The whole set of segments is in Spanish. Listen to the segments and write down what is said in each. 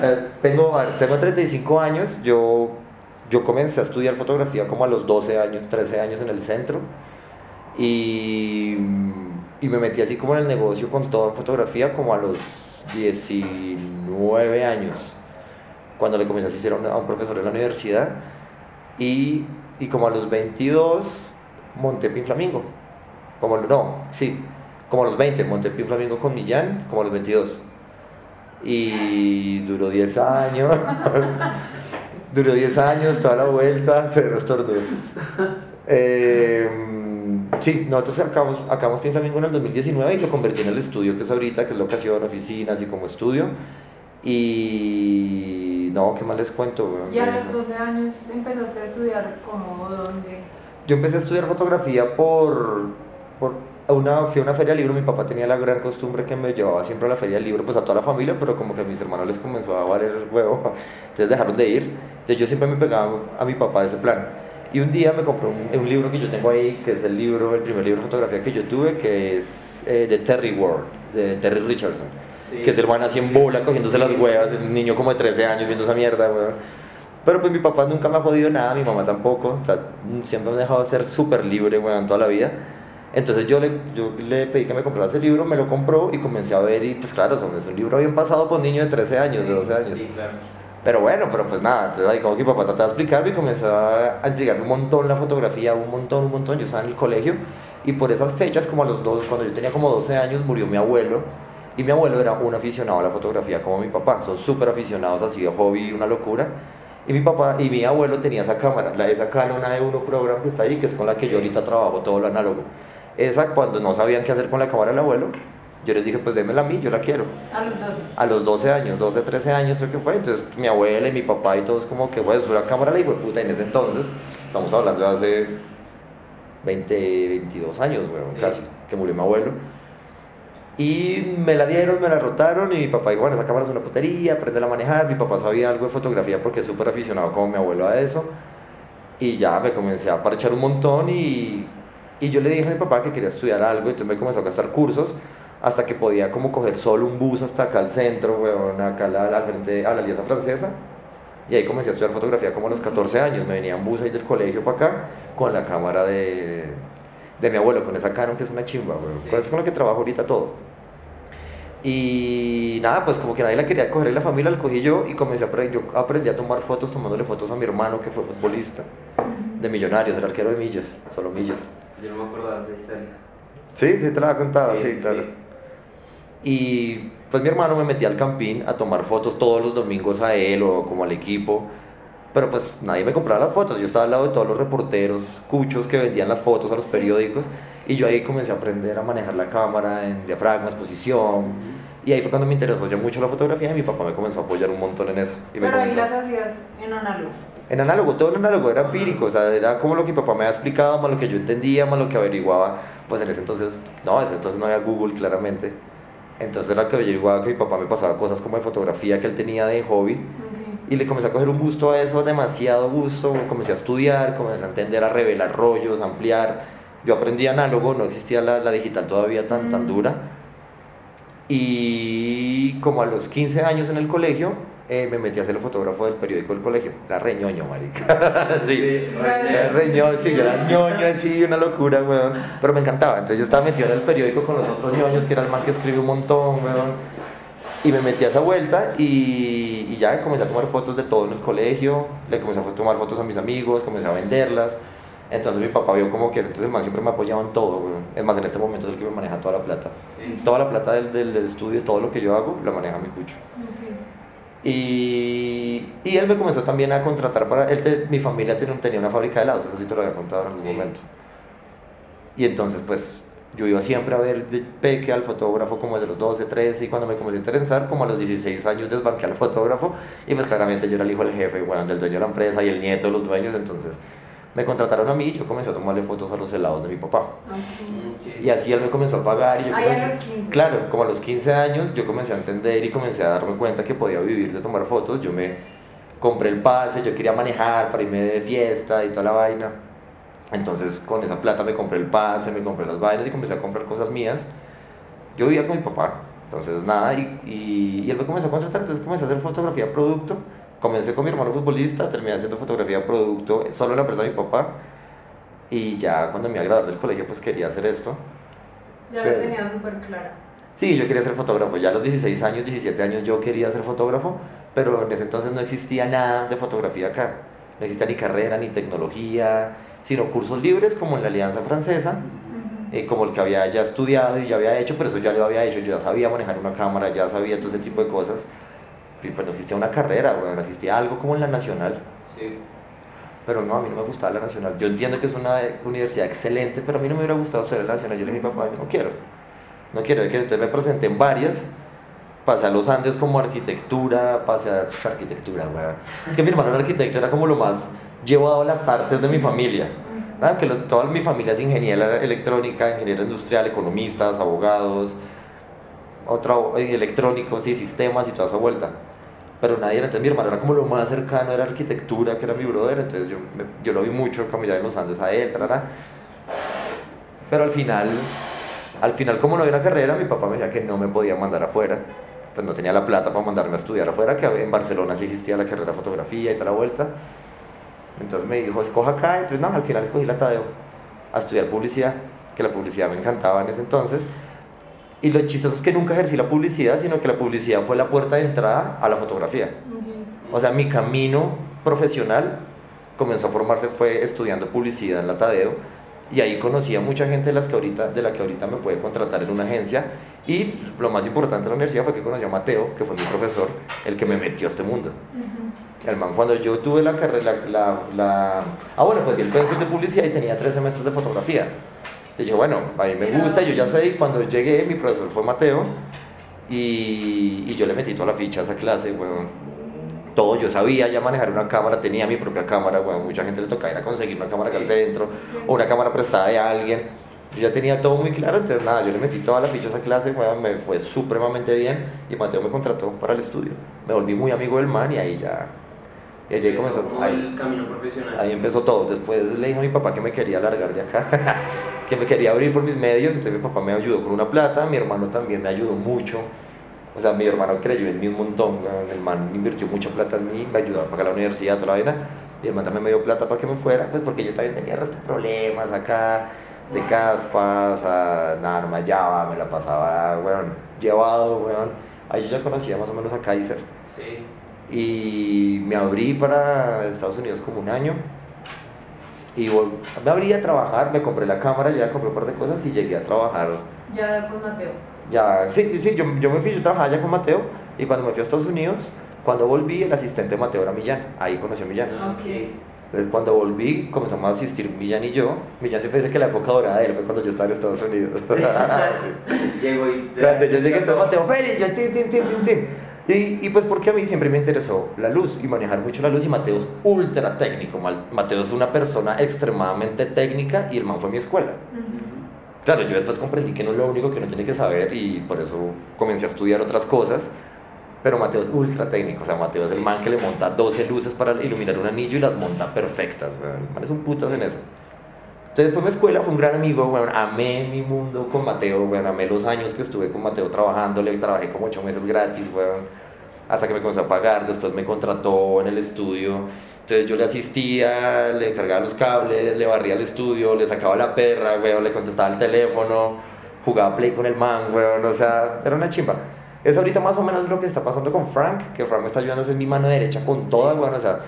Eh, tengo, tengo 35 años, yo, yo comencé a estudiar fotografía como a los 12 años, 13 años en el centro. Y, y me metí así como en el negocio con toda fotografía como a los 19 años, cuando le comencé a a un, profesor en la universidad. Y, y como a los 22 monté Pin Flamingo, como, no, sí, como a los 20 monté Pin Flamingo con Millán, como a los 22 y duró 10 años. duró 10 años, toda la vuelta, se estornudó. Eh, sí, nosotros acabamos, acabamos Pin Flamingo en el 2019 y lo convertí en el estudio que es ahorita, que es locación, oficina, así como estudio. Y no, ¿qué más les cuento? ¿Y a los 12 años empezaste a estudiar como dónde? Yo empecé a estudiar fotografía por, por una, fui a una feria de libro, mi papá tenía la gran costumbre que me llevaba siempre a la feria de libro, pues a toda la familia, pero como que a mis hermanos les comenzó a valer el huevo, entonces dejaron de ir. Entonces yo siempre me pegaba a mi papá ese plan. Y un día me compró un, un libro que yo tengo ahí, que es el libro, el primer libro de fotografía que yo tuve, que es eh, de Terry Ward, de Terry Richardson, que es el man así en bola, cogiéndose las huevas, un niño como de 13 años viendo esa mierda, weón. Pero pues mi papá nunca me ha jodido nada, mi mamá tampoco, o sea, siempre me ha dejado ser súper libre, weón, toda la vida. Entonces yo le, yo le pedí que me comprara ese libro, me lo compró y comencé a ver y pues claro, es un libro bien pasado por un niño de 13 años, de 12 años. Sí, claro. Pero bueno, pero pues nada, entonces ahí como que mi papá trataba de explicarme y comenzó a entregarme un montón la fotografía, un montón, un montón. Yo estaba en el colegio y por esas fechas, como a los dos, cuando yo tenía como 12 años, murió mi abuelo. Y mi abuelo era un aficionado a la fotografía como mi papá, son súper aficionados así de hobby, una locura. Y mi papá y mi abuelo tenía esa cámara, la, esa Canon A1 Program que está ahí, que es con la que yo ahorita trabajo todo lo análogo. Esa cuando no sabían qué hacer con la cámara del abuelo, yo les dije, pues démela a mí, yo la quiero. A los 12. A los 12 años, 12, 13 años creo que fue. Entonces mi abuela y mi papá y todos como que, bueno, es una cámara la hijo puta. En ese entonces, estamos hablando de hace 20, 22 años, weón, Sí. casi, que murió mi abuelo. Y me la dieron, me la rotaron y mi papá dijo, bueno, esa cámara es una putería, aprende a manejar. Mi papá sabía algo de fotografía porque es súper aficionado como mi abuelo a eso. Y ya me comencé a parchar un montón y, y yo le dije a mi papá que quería estudiar algo, entonces me comenzó a gastar cursos hasta que podía como coger solo un bus hasta acá al centro, weón, acá al, al frente, a la Alianza Francesa. Y ahí comencé a estudiar fotografía como a los 14 años. Me venía en bus ahí del colegio para acá con la cámara de, de mi abuelo, con esa Canon que es una chimba, weón. Sí. Con eso es con lo que trabajo ahorita todo. Y nada, pues como que nadie la quería coger en la familia, la cogí yo y comencé a aprender. Yo aprendí a tomar fotos tomándole fotos a mi hermano que fue futbolista de Millonarios, el arquero de Millas, solo Millas. Yo no me acordaba de esa historia. Sí, sí te la había contado, sí, Sí, claro. sí. Y pues mi hermano me metía al campín a tomar fotos todos los domingos a él o como al equipo. Pero pues nadie me compraba las fotos. Yo estaba al lado de todos los reporteros, cuchos que vendían las fotos a los periódicos. Y yo ahí comencé a aprender a manejar la cámara en diafragma, exposición. Y ahí fue cuando me interesó ya mucho la fotografía y mi papá me comenzó a apoyar un montón en eso. Y me Pero ahí las hacías en análogo. En análogo, todo en análogo era empírico, o sea, era como lo que mi papá me había explicado, más lo que yo entendía, más lo que averiguaba. Pues en ese entonces, no, en ese entonces no había Google, claramente. Entonces era que averiguaba que mi papá me pasaba cosas como de fotografía que él tenía de hobby. Y le comencé a coger un gusto a eso, demasiado gusto. Comencé a estudiar, comencé a entender, a revelar rollos, a ampliar. Yo aprendí análogo, no existía la, la digital todavía tan, tan Mm. dura. Y como a los 15 años en el colegio, eh, me metí a ser el fotógrafo del periódico del colegio. Era reñoño, marica. sí. Era reñoño, sí, yo era ñoño así, una locura, weón. Pero me encantaba. Entonces yo estaba metido en el periódico con los otros ñoños, que era el man que escribe un montón, weón. Y me metí a esa vuelta y, y ya comencé a tomar fotos de todo en el colegio. Le comencé a tomar fotos a mis amigos, comencé a venderlas. Entonces mi papá vio como que entonces el man siempre me apoyaba en todo, weón. Es más, en este momento es el que me maneja toda la plata. Sí. Toda la plata del, del, del estudio, todo lo que yo hago, lo maneja mi cucho. Y, y él me comenzó también a contratar para... Él te- mi familia tenía, tenía una fábrica de helados, eso sí te lo había contado en algún Sí. momento. Y entonces pues yo iba siempre a ver de peque al fotógrafo como de los 12, 13 y cuando me comencé a interesar, como a los 16 años desbanqué al fotógrafo y pues claramente yo era el hijo del jefe, bueno, del dueño de la empresa y el nieto de los dueños, entonces me contrataron a mí y yo comencé a tomarle fotos a los helados de mi papá. Ok. Ok. Y así él me comenzó a pagar y yo Ahí a comencé- los 15. Claro, como a los 15 años yo comencé a entender y comencé a darme cuenta que podía vivir de tomar fotos. Yo me compré el pase, yo quería manejar para irme de fiesta y toda la vaina. Entonces con esa plata me compré el pase, me compré las vainas y comencé a comprar cosas mías. Yo vivía con mi papá. Entonces, nada, y, y, y él me comenzó a contratar, entonces comencé a hacer fotografía producto. Comencé con mi hermano futbolista, terminé haciendo fotografía producto solo en la empresa de mi papá. Y ya cuando me iba a graduar del colegio, pues quería hacer esto. Ya Pero- lo tenía súper clara. Sí, yo quería ser fotógrafo. Ya a los 16 años, 17 años yo quería ser fotógrafo, pero en ese entonces no existía nada de fotografía acá. No existía ni carrera, ni tecnología, sino cursos libres como en la Alianza Francesa, eh, como el que había ya estudiado y ya había hecho, pero eso ya lo había hecho. Yo ya sabía manejar una cámara, ya sabía todo ese tipo de cosas. Y pues no existía una carrera, bueno, no existía algo como en la Nacional. Sí. Pero no, a mí no me gustaba la Nacional. Yo entiendo que es una universidad excelente, pero a mí no me hubiera gustado ser la Nacional. Yo le dije a mi papá, yo no quiero. No quiero, yo quiero. Entonces me presenté en varias. Pasé a los Andes como arquitectura, pasé a pf, arquitectura, weón. Es que mi hermano era arquitecto, era como lo más llevado a las artes de mi familia. Ujú. ¿verdad? Que lo- toda mi familia es ingeniera electrónica, ingeniera industrial, economistas, abogados, otro, eh, electrónicos y sistemas y toda esa vuelta. Pero nadie, era- entonces mi hermano era como lo más cercano, era arquitectura, que era mi brother, entonces yo, me- yo lo vi mucho caminar en los Andes a él, tarara. Pero al final, al final como no había una carrera, mi papá me decía que no me podía mandar afuera, pues no tenía la plata para mandarme a estudiar afuera, que en Barcelona sí existía la carrera de fotografía y toda la vuelta. Entonces me dijo, escoja acá, entonces no, al final escogí la Tadeo a estudiar publicidad, que la publicidad me encantaba en ese entonces. Y lo chistoso es que nunca ejercí la publicidad, sino que la publicidad fue la puerta de entrada a la fotografía. O sea, mi camino profesional comenzó a formarse fue estudiando publicidad en la Tadeo y ahí conocí a mucha gente de, las que ahorita, de la que ahorita me puede contratar en una agencia y lo más importante de la universidad fue que conocí a Mateo, que fue mi profesor, el que me metió a este mundo. Ujú. El man, cuando yo tuve la carrera, la, la... Ah, bueno, pues di el de publicidad y tenía tres semestres de fotografía. Entonces dije, bueno, a mí me gusta, yo ya sé, y cuando llegué, mi profesor fue Mateo, y, y yo le metí toda la ficha a esa clase, weón. Todo, yo sabía ya manejar una cámara, tenía mi propia cámara, weón. Mucha gente le tocaba ir a conseguir una cámara acá al centro, Sí. o una cámara prestada de alguien. Yo ya tenía todo muy claro, entonces nada, yo le metí toda la ficha a esa clase, weón, me fue supremamente bien, y Mateo me contrató para el estudio. Me volví muy amigo del man, y ahí ya... Y allí comenzó... ahí- el camino profesional. Ahí empezó todo. Después le dije a mi papá que me quería largar de acá, que me quería abrir por mis medios. Entonces mi papá me ayudó con una plata, mi hermano también me ayudó mucho. O sea, mi hermano creyó en mí un montón. El man invirtió mucha plata en mí, me ayudó a pagar la universidad, toda la vaina. El man también me dio plata para que me fuera, pues porque yo también tenía problemas acá, de caspas, a, nada, no me hallaba, me la pasaba, weón, llevado, weón. Ahí yo ya conocía más o menos a Kaiser Sí. Y me abrí para Estados Unidos como un año y me abrí a trabajar, me compré la cámara, ya compré un par de cosas y llegué a trabajar Ya con Mateo. ya, sí, sí, sí, yo, yo me fui, yo trabajaba ya con Mateo y cuando me fui a Estados Unidos, cuando volví el asistente de Mateo era Millán, ahí conocí a Millán. Ah, Ok. Entonces cuando volví comenzamos a asistir Millán y yo, Millán siempre dice que la época dorada de él fue cuando yo estaba en Estados Unidos. Llegó y. Yo llegué, entonces Mateo, Félix, yo, tin, tin, tin, tin, tin. Y, y pues porque a mí siempre me interesó la luz y manejar mucho la luz y Mateo es ultra técnico. Mateo es una persona extremadamente técnica y el man fue mi escuela. Ujú. Claro, yo después comprendí que no es lo único que uno tiene que saber y por eso comencé a estudiar otras cosas. Pero Mateo es ultra técnico, o sea, Mateo es el man que le monta 12 luces para iluminar un anillo y las monta perfectas. El man es un putas en eso. Entonces fue mi escuela, fue un gran amigo, weón. Amé mi mundo con Mateo, weón. Amé los años que estuve con Mateo trabajando, le trabajé como 8 meses gratis, weón. Hasta que me comenzó a pagar, después me contrató en el estudio. Entonces yo le asistía, le cargaba los cables, le barría el estudio, le sacaba la perra, weón, le contestaba el teléfono, jugaba play con el man, weón. O sea, era una chimba. Es ahorita más o menos lo que está pasando con Frank, que Frank me está ayudando ser mi mano derecha con toda, weón. O sea,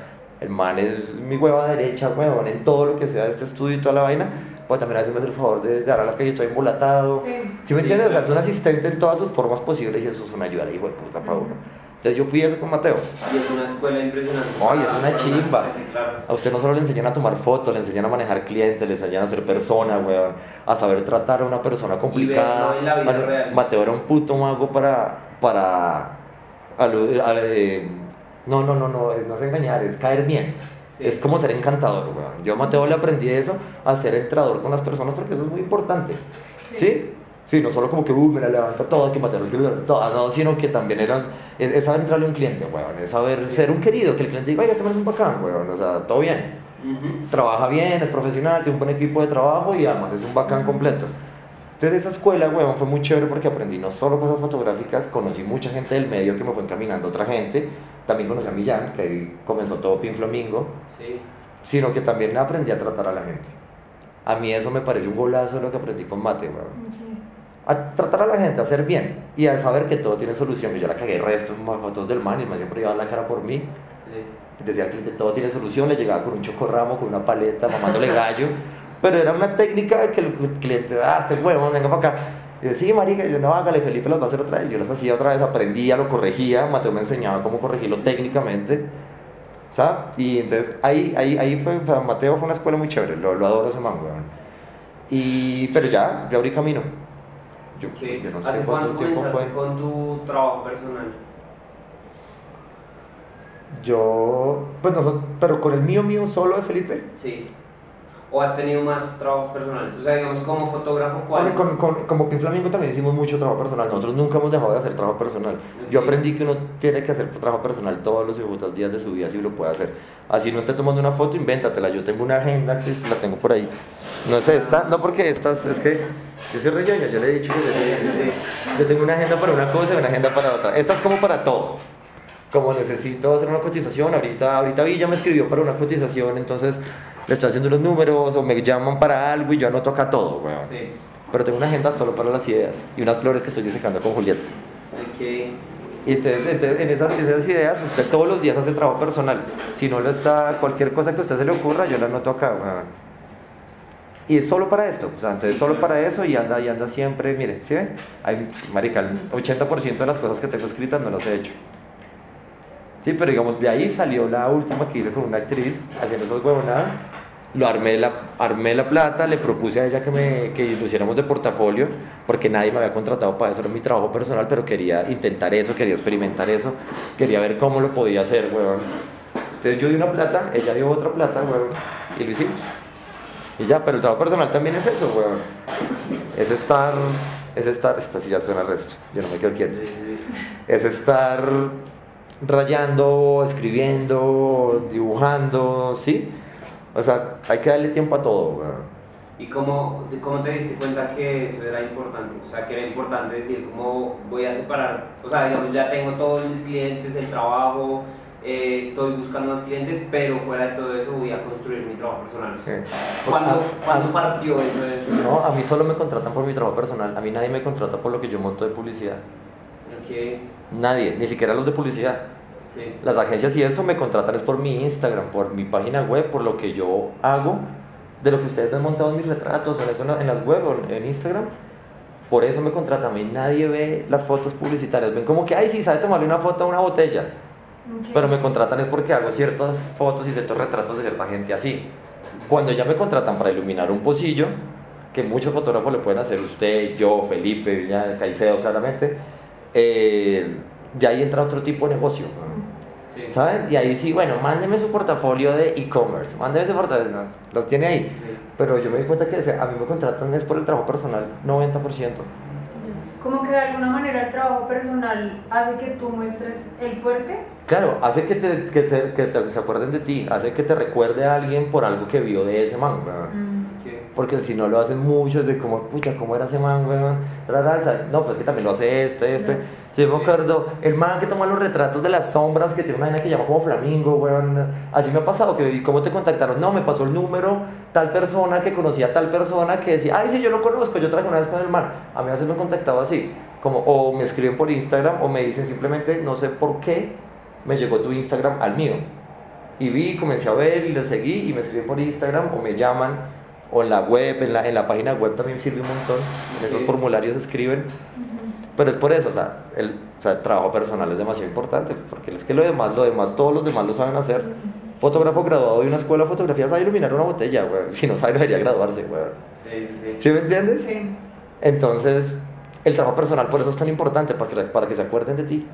el man es mi hueva derecha, weón, en todo lo que sea de este estudio y toda la vaina. Pues también hace el favor de dar a las que yo estoy embolatado. Sí. ¿Sí me Sí, entiendes? O sea, es un asistente en todas sus formas posibles y eso es una ayuda, hijo de puta, para uno. Entonces yo fui eso con Mateo. Y es una escuela impresionante. Ay, es una Para chimba. Claro. A usted no solo le enseñan a tomar fotos, le enseñan a manejar clientes, le enseñan a ser persona, weón, a saber tratar a una persona complicada. verlo en la vida Mate- real. Mateo era un puto mago para, para, alu- a- eh, no, no, no, no, es- no es engañar, es caer bien. Sí. Es como ser encantador, weón. Yo a Mateo le aprendí eso, a ser entrador con las personas, porque eso es muy importante. ¿Sí? Sí, no solo como que, uh, me la levanta toda, que Mateo lo levanta toda, no, sino que también era, es, es saber entrarle a un cliente, weón, es saber ser un querido, que el cliente diga, oiga, este man es un bacán, weón, o sea, todo bien Ujú. trabaja bien, es profesional, tiene un buen equipo de trabajo y además es un bacán completo. Entonces esa escuela, weón, fue muy chévere porque aprendí no solo cosas fotográficas, conocí mucha gente del medio que me fue encaminando otra gente, también conocí a Millán, que ahí comenzó todo Pin Flamingo, Sí. sino que también aprendí a tratar a la gente. A mí eso me parece un golazo lo que aprendí con Mate, weón. Sí. A tratar a la gente, a hacer bien y a saber que todo tiene solución, que yo la cagué resto más fotos del man y me siempre iba a dar la cara por mí. Sí. Decía al cliente, todo tiene solución, le llegaba con un chocorramo, con una paleta, mamándole gallo. Pero era una técnica que el cliente, ah, este huevo, venga para acá. Y decía, sí, marica, y yo no, hágale, Felipe las va a hacer otra vez. Yo las hacía otra vez, aprendía, lo corregía, Mateo me enseñaba cómo corregirlo técnicamente. ¿Sabes? Y entonces ahí, ahí, ahí fue, o sea, Mateo fue una escuela muy chévere, lo, lo adoro ese man, weón. Y, pero ya, ya abrí camino. Yo, Ok. yo no ¿Hace sé cuánto cuánto tiempo fue. con tu trabajo personal? Yo, pues nosotros, pero con el mío, mío solo de Felipe. Sí. ¿O has tenido más trabajos personales? O sea, digamos, como fotógrafo, ¿cuál? Con, con, como Pin Flamingo también hicimos mucho trabajo personal. Nosotros nunca hemos dejado de hacer trabajo personal. Yo Ok. aprendí que uno tiene que hacer trabajo personal todos los días de su vida, si lo puede hacer. Así no esté tomando una foto, invéntatela. Yo tengo una agenda que la tengo por ahí. No es esta, no porque esta es que yo soy reñoño, yo le he dicho que yo, yo tengo una agenda para una cosa y una agenda para otra. Esta es como para todo. Como necesito hacer una cotización, ahorita, ahorita Villa me escribió para una cotización, entonces le estoy haciendo los números o me llaman para algo y yo anoto acá todo, weón. Sí. Pero tengo una agenda solo para las ideas y unas flores que estoy disecando con Julieta. Ok. Y entonces, entonces, en esas, esas ideas usted todos los días hace trabajo personal. Si no lo está, cualquier cosa que a usted se le ocurra, yo la anoto acá. weón. Y es solo para esto, o sea, entonces solo para eso y anda, y anda siempre, miren, ¿sí ven? Hay, marica, el 80% de las cosas que tengo escritas no las he hecho. Sí, pero digamos, de ahí salió la última que hice con una actriz, haciendo esas huevonadas. Lo armé la, armé la plata, le propuse a ella que, me, que lo hiciéramos de portafolio, porque nadie me había contratado para eso, era mi trabajo personal, pero quería intentar eso, quería experimentar eso, quería ver cómo lo podía hacer, huevón. Entonces yo di una plata, ella dio otra plata, huevón, y lo hicimos. Y ya, pero el trabajo personal también es eso, huevón. Es estar, es estar, esta sí ya suena resto, yo no me quedo quieto es estar rayando, escribiendo, dibujando, ¿sí? O sea, hay que darle tiempo a todo, weón. ¿Y cómo, cómo te diste cuenta que eso era importante? O sea, que era importante decir, ¿cómo voy a separar? O sea, digamos, ya tengo todos mis clientes, el trabajo, eh, estoy buscando más clientes, pero fuera de todo eso voy a construir mi trabajo personal. Sí. ¿Cuándo, ¿cuándo partió eso? de- No, a mí solo me contratan por mi trabajo personal. A mí nadie me contrata por lo que yo monto de publicidad. Que, Nadie, ni siquiera los de publicidad. Sí. Las agencias y eso me contratan es por mi Instagram, por mi página web, por lo que yo hago, de lo que ustedes ven montado en mis retratos, en, eso, en la- en las web o en Instagram. Por eso me contratan. A mí nadie ve las fotos publicitarias. Ven como que, ay, sí, sabe tomarle una foto a una botella. Pero me contratan es porque hago ciertas fotos y ciertos retratos de cierta gente así. Cuando ya me contratan para iluminar un pocillo, que muchos fotógrafos le pueden hacer, usted, yo, Felipe, ya, Caicedo claramente, eh, ya ahí entra otro tipo de negocio. Sí. ¿Saben? Y ahí sí, bueno, mándeme su portafolio de e-commerce, mándeme ese portafolio, no, los tiene ahí. Sí. Pero yo me di cuenta que o sea, a mí me contratan es por el trabajo personal, 90%. Como que de alguna manera el trabajo personal hace que tú muestres el fuerte. Claro, hace que, te, que, se, que te- se acuerden de ti, hace que te recuerde a alguien por algo que vio de ese man, Porque si no lo hacen muchos, de como, pucha, ¿cómo era ese man, weón? No, pues que también lo hace este, este. No. Si me acuerdo, el man que toma los retratos de las sombras, que tiene una vaina que llama como Flamingo, weón. Así me ha pasado, que ¿y cómo te contactaron? No, me pasó el número, tal persona que conocía a tal persona que decía, ay, sí, yo lo conozco, yo traigo una vez con el man. A mí a veces me han contactado así, como, o me escriben por Instagram, o me dicen simplemente, no sé por qué, me llegó tu Instagram al mío. Y vi, comencé a ver y lo seguí y me escriben por Instagram o me llaman o en la web, en la, en la página web también sirve un montón. En esos Sí. formularios escriben. Pero es por eso, o sea, el, o sea, el trabajo personal es demasiado importante, porque es que lo demás, lo demás, todos los demás lo saben hacer. Fotógrafo graduado de una escuela de fotografía sabe iluminar una botella, güey. Si no sabe, debería graduarse, güey. Sí, sí, sí. ¿Sí me entiendes? Sí. Entonces, el trabajo personal por eso es tan importante, para que, para que se acuerden de ti.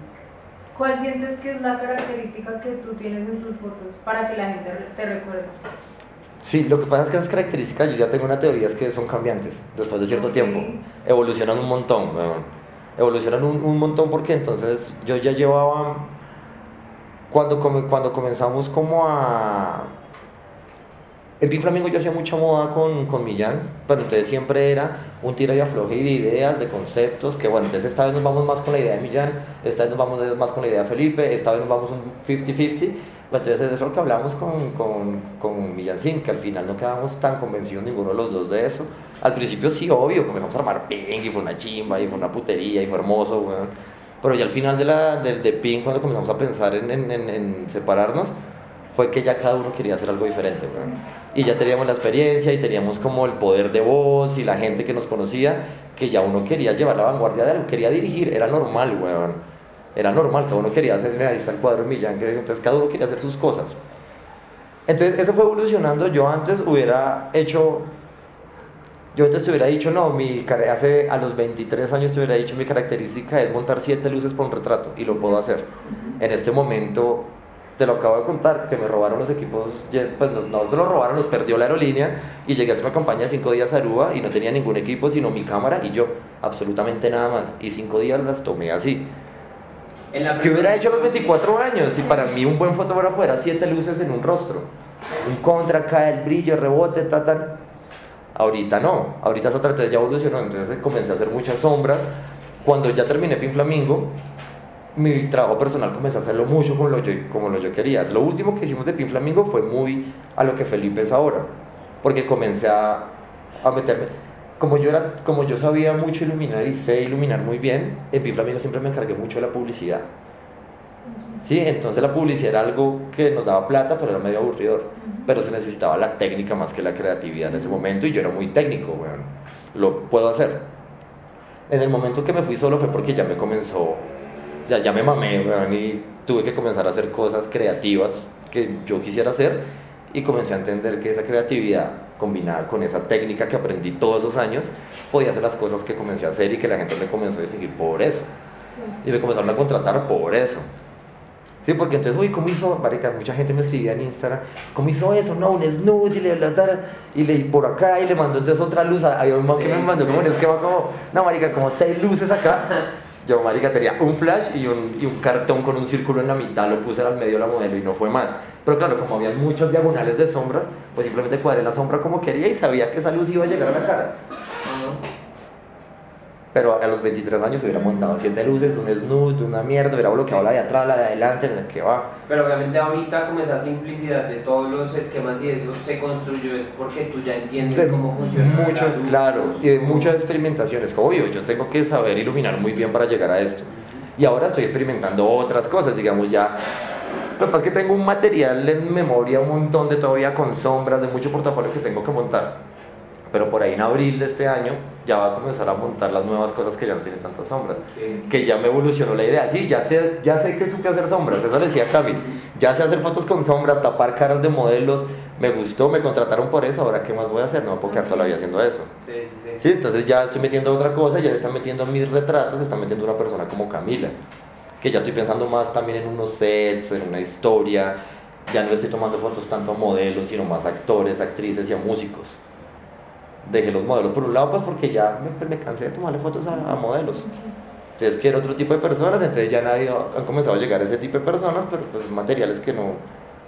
¿Cuál sientes que es la característica que tú tienes en tus fotos para que la gente te recuerde? Sí, lo que pasa es que esas características, yo ya tengo una teoría, es que son cambiantes después de cierto tiempo. Evolucionan un montón, weón. Evolucionan un, un montón porque entonces yo ya llevaba. Cuando, come- cuando comenzamos como a. En Pin Flamingo yo hacía mucha moda con, con Millán, bueno, entonces siempre era un tira y afloje de ideas, de conceptos, que bueno, entonces esta vez nos vamos más con la idea de Millán, esta vez nos vamos más con la idea de Felipe, esta vez nos vamos un 50-50, entonces es lo que hablamos con, con, con Millán Sin, que al final no quedamos tan convencidos ninguno de los dos de eso. Al principio sí, obvio, comenzamos a armar Pink y fue una chimba y fue una putería y fue hermoso, weón. Pero ya al final de, la, de, de Pink, cuando comenzamos a pensar en, en, en, en separarnos, fue que ya cada uno quería hacer algo diferente. Y ya teníamos la experiencia y teníamos como el poder de voz y la gente que nos conocía, que ya uno quería llevar la vanguardia de algo, quería dirigir, era normal, weón. Era normal, cada uno quería hacer, ahí está el cuadro de Millán, que entonces cada uno quería hacer sus cosas. Entonces eso fue evolucionando, yo antes hubiera hecho, yo antes te hubiera dicho, no, mi, hace a los 23 años te hubiera dicho, mi característica es montar siete luces por un retrato, y lo puedo hacer. En este momento te lo acabo de contar, que me robaron los equipos, pues no, no se los robaron, los perdió la aerolínea y llegué a hacer una campaña de cinco días a Aruba y no tenía ningún equipo sino mi cámara y yo, absolutamente nada más. Y cinco días las tomé así. ¿Qué hubiera hecho a los preproducción- 24 años? Y para mí un buen fotógrafo era siete luces en un rostro. Un contra, cae el brillo, rebote, ta, ta. Ahorita no, ahorita esa estrategia ya evolucionó, entonces comencé a hacer muchas sombras. Cuando ya terminé Pin Flamingo, mi trabajo personal comencé a hacerlo mucho como lo, yo, como lo yo quería. Lo último que hicimos de Pin Flamingo fue muy a lo que Felipe es ahora, porque comencé a, a meterme. Como yo, era, como yo sabía mucho iluminar y sé iluminar muy bien, en Pin Flamingo siempre me encargué mucho de la publicidad. Sí, entonces la publicidad era algo que nos daba plata, pero era medio aburridor. Pero se necesitaba la técnica más que la creatividad en ese momento y yo era muy técnico, weón. Lo puedo hacer. En el momento que me fui solo fue porque ya me comenzó, o sea, ya me mamé, weón, y tuve que comenzar a hacer cosas creativas que yo quisiera hacer y comencé a entender que esa creatividad combinada con esa técnica que aprendí todos esos años podía hacer las cosas que comencé a hacer y que la gente me comenzó a seguir por eso. Sí. Y me comenzaron a contratar por eso. Sí, porque entonces, uy, ¿cómo hizo? Marica, mucha gente me escribía en Instagram, ¿cómo hizo eso? No, un snoot y le y le por acá y le mandó entonces otra luz. Había un man que Sí, me mandó sí, como un esquema como, no, marica, como seis luces acá. Yo, marica, tenía un flash y un, cartón con un círculo en la mitad, lo puse al medio de la modelo y no fue más. Pero claro, como había muchas diagonales de sombras, pues simplemente cuadré la sombra como quería y sabía que esa luz iba a llegar a la cara. Pero a los 23 años hubiera montado siete luces, un snoot, una mierda, hubiera bloqueado la de atrás, la de adelante, la de que va. Pero obviamente ahorita como esa simplicidad de todos los esquemas y eso se construyó es porque tú ya entiendes De cómo funciona. muchas, luz, claro, y de muchas experimentaciones. Obvio, yo tengo que saber iluminar muy bien para llegar a esto. Y ahora estoy experimentando otras cosas, digamos ya. Lo que pasa es que tengo un material en memoria, un montón de todavía con sombras, de mucho portafolio que tengo que montar. Pero por ahí en abril de este año ya va a comenzar a montar las nuevas cosas que ya no tienen tantas sombras. que- que ya me evolucionó la idea. Sí, ya sé, ya sé que supe hacer sombras, eso le decía Cami. Ya sé hacer fotos con sombras, tapar caras de modelos. Me gustó, me contrataron por eso. Ahora, ¿qué más voy a hacer? No me puedo quedar toda la vida haciendo eso. Sí, sí, sí. Sí, entonces ya estoy metiendo otra cosa, ya le están metiendo mis retratos, se está metiendo una persona como Camila. Que ya estoy pensando más también en unos sets, en una historia. Ya no estoy tomando fotos tanto a modelos, sino más a actores, actrices y a músicos. Dejé los modelos por un lado, pues porque ya me, pues, me cansé de tomarle fotos a, a modelos. Entonces quiero otro tipo de personas, entonces ya nadie han comenzado a llegar a ese tipo de personas, pero pues materiales que no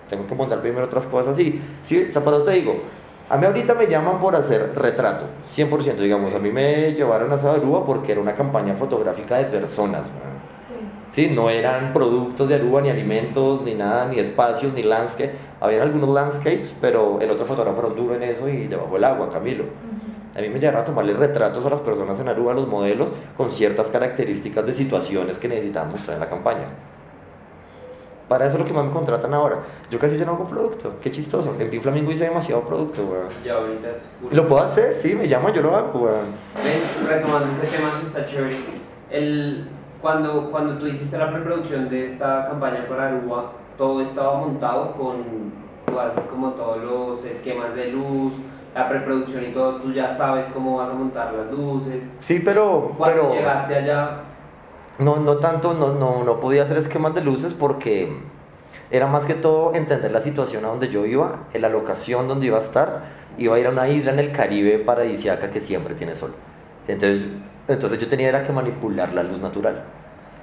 tengo que montar primero otras cosas y sí, zapatos te digo, a mí ahorita me llaman por hacer retrato, 100%, digamos, a mí me llevaron a Sabarúa porque era una campaña fotográfica de personas, weón. Sí. Sí, no eran productos de Aruba, ni alimentos, ni nada, ni espacios, ni landscape. Habían algunos landscapes, pero el otro fotógrafo era un duro en eso y debajo del agua, Camilo. A mí me llegaron a tomarle retratos a las personas en Aruba, a los modelos, con ciertas características de situaciones que necesitaban mostrar en la campaña. Para eso es lo que más me contratan ahora. Yo casi ya no hago producto. Qué chistoso. En Pin Flamingo hice demasiado producto, weón. Ya ahorita es... Lo puedo hacer, sí, me llaman, yo lo hago, weón. Ven, retomando ese tema que está chévere. El, cuando, cuando tú hiciste la preproducción de esta campaña para Aruba, todo estaba montado con, tú haces como todos los esquemas de luz, la preproducción y todo, tú ya sabes cómo vas a montar las luces. Sí, pero... Cuando pero... llegaste allá, No, no tanto, no, no, no podía hacer esquemas de luces porque era más que todo entender la situación a donde yo iba, en la locación donde iba a estar. Iba a ir a una isla en el Caribe paradisiaca que siempre tiene sol. Entonces, entonces yo tenía era que manipular la luz natural.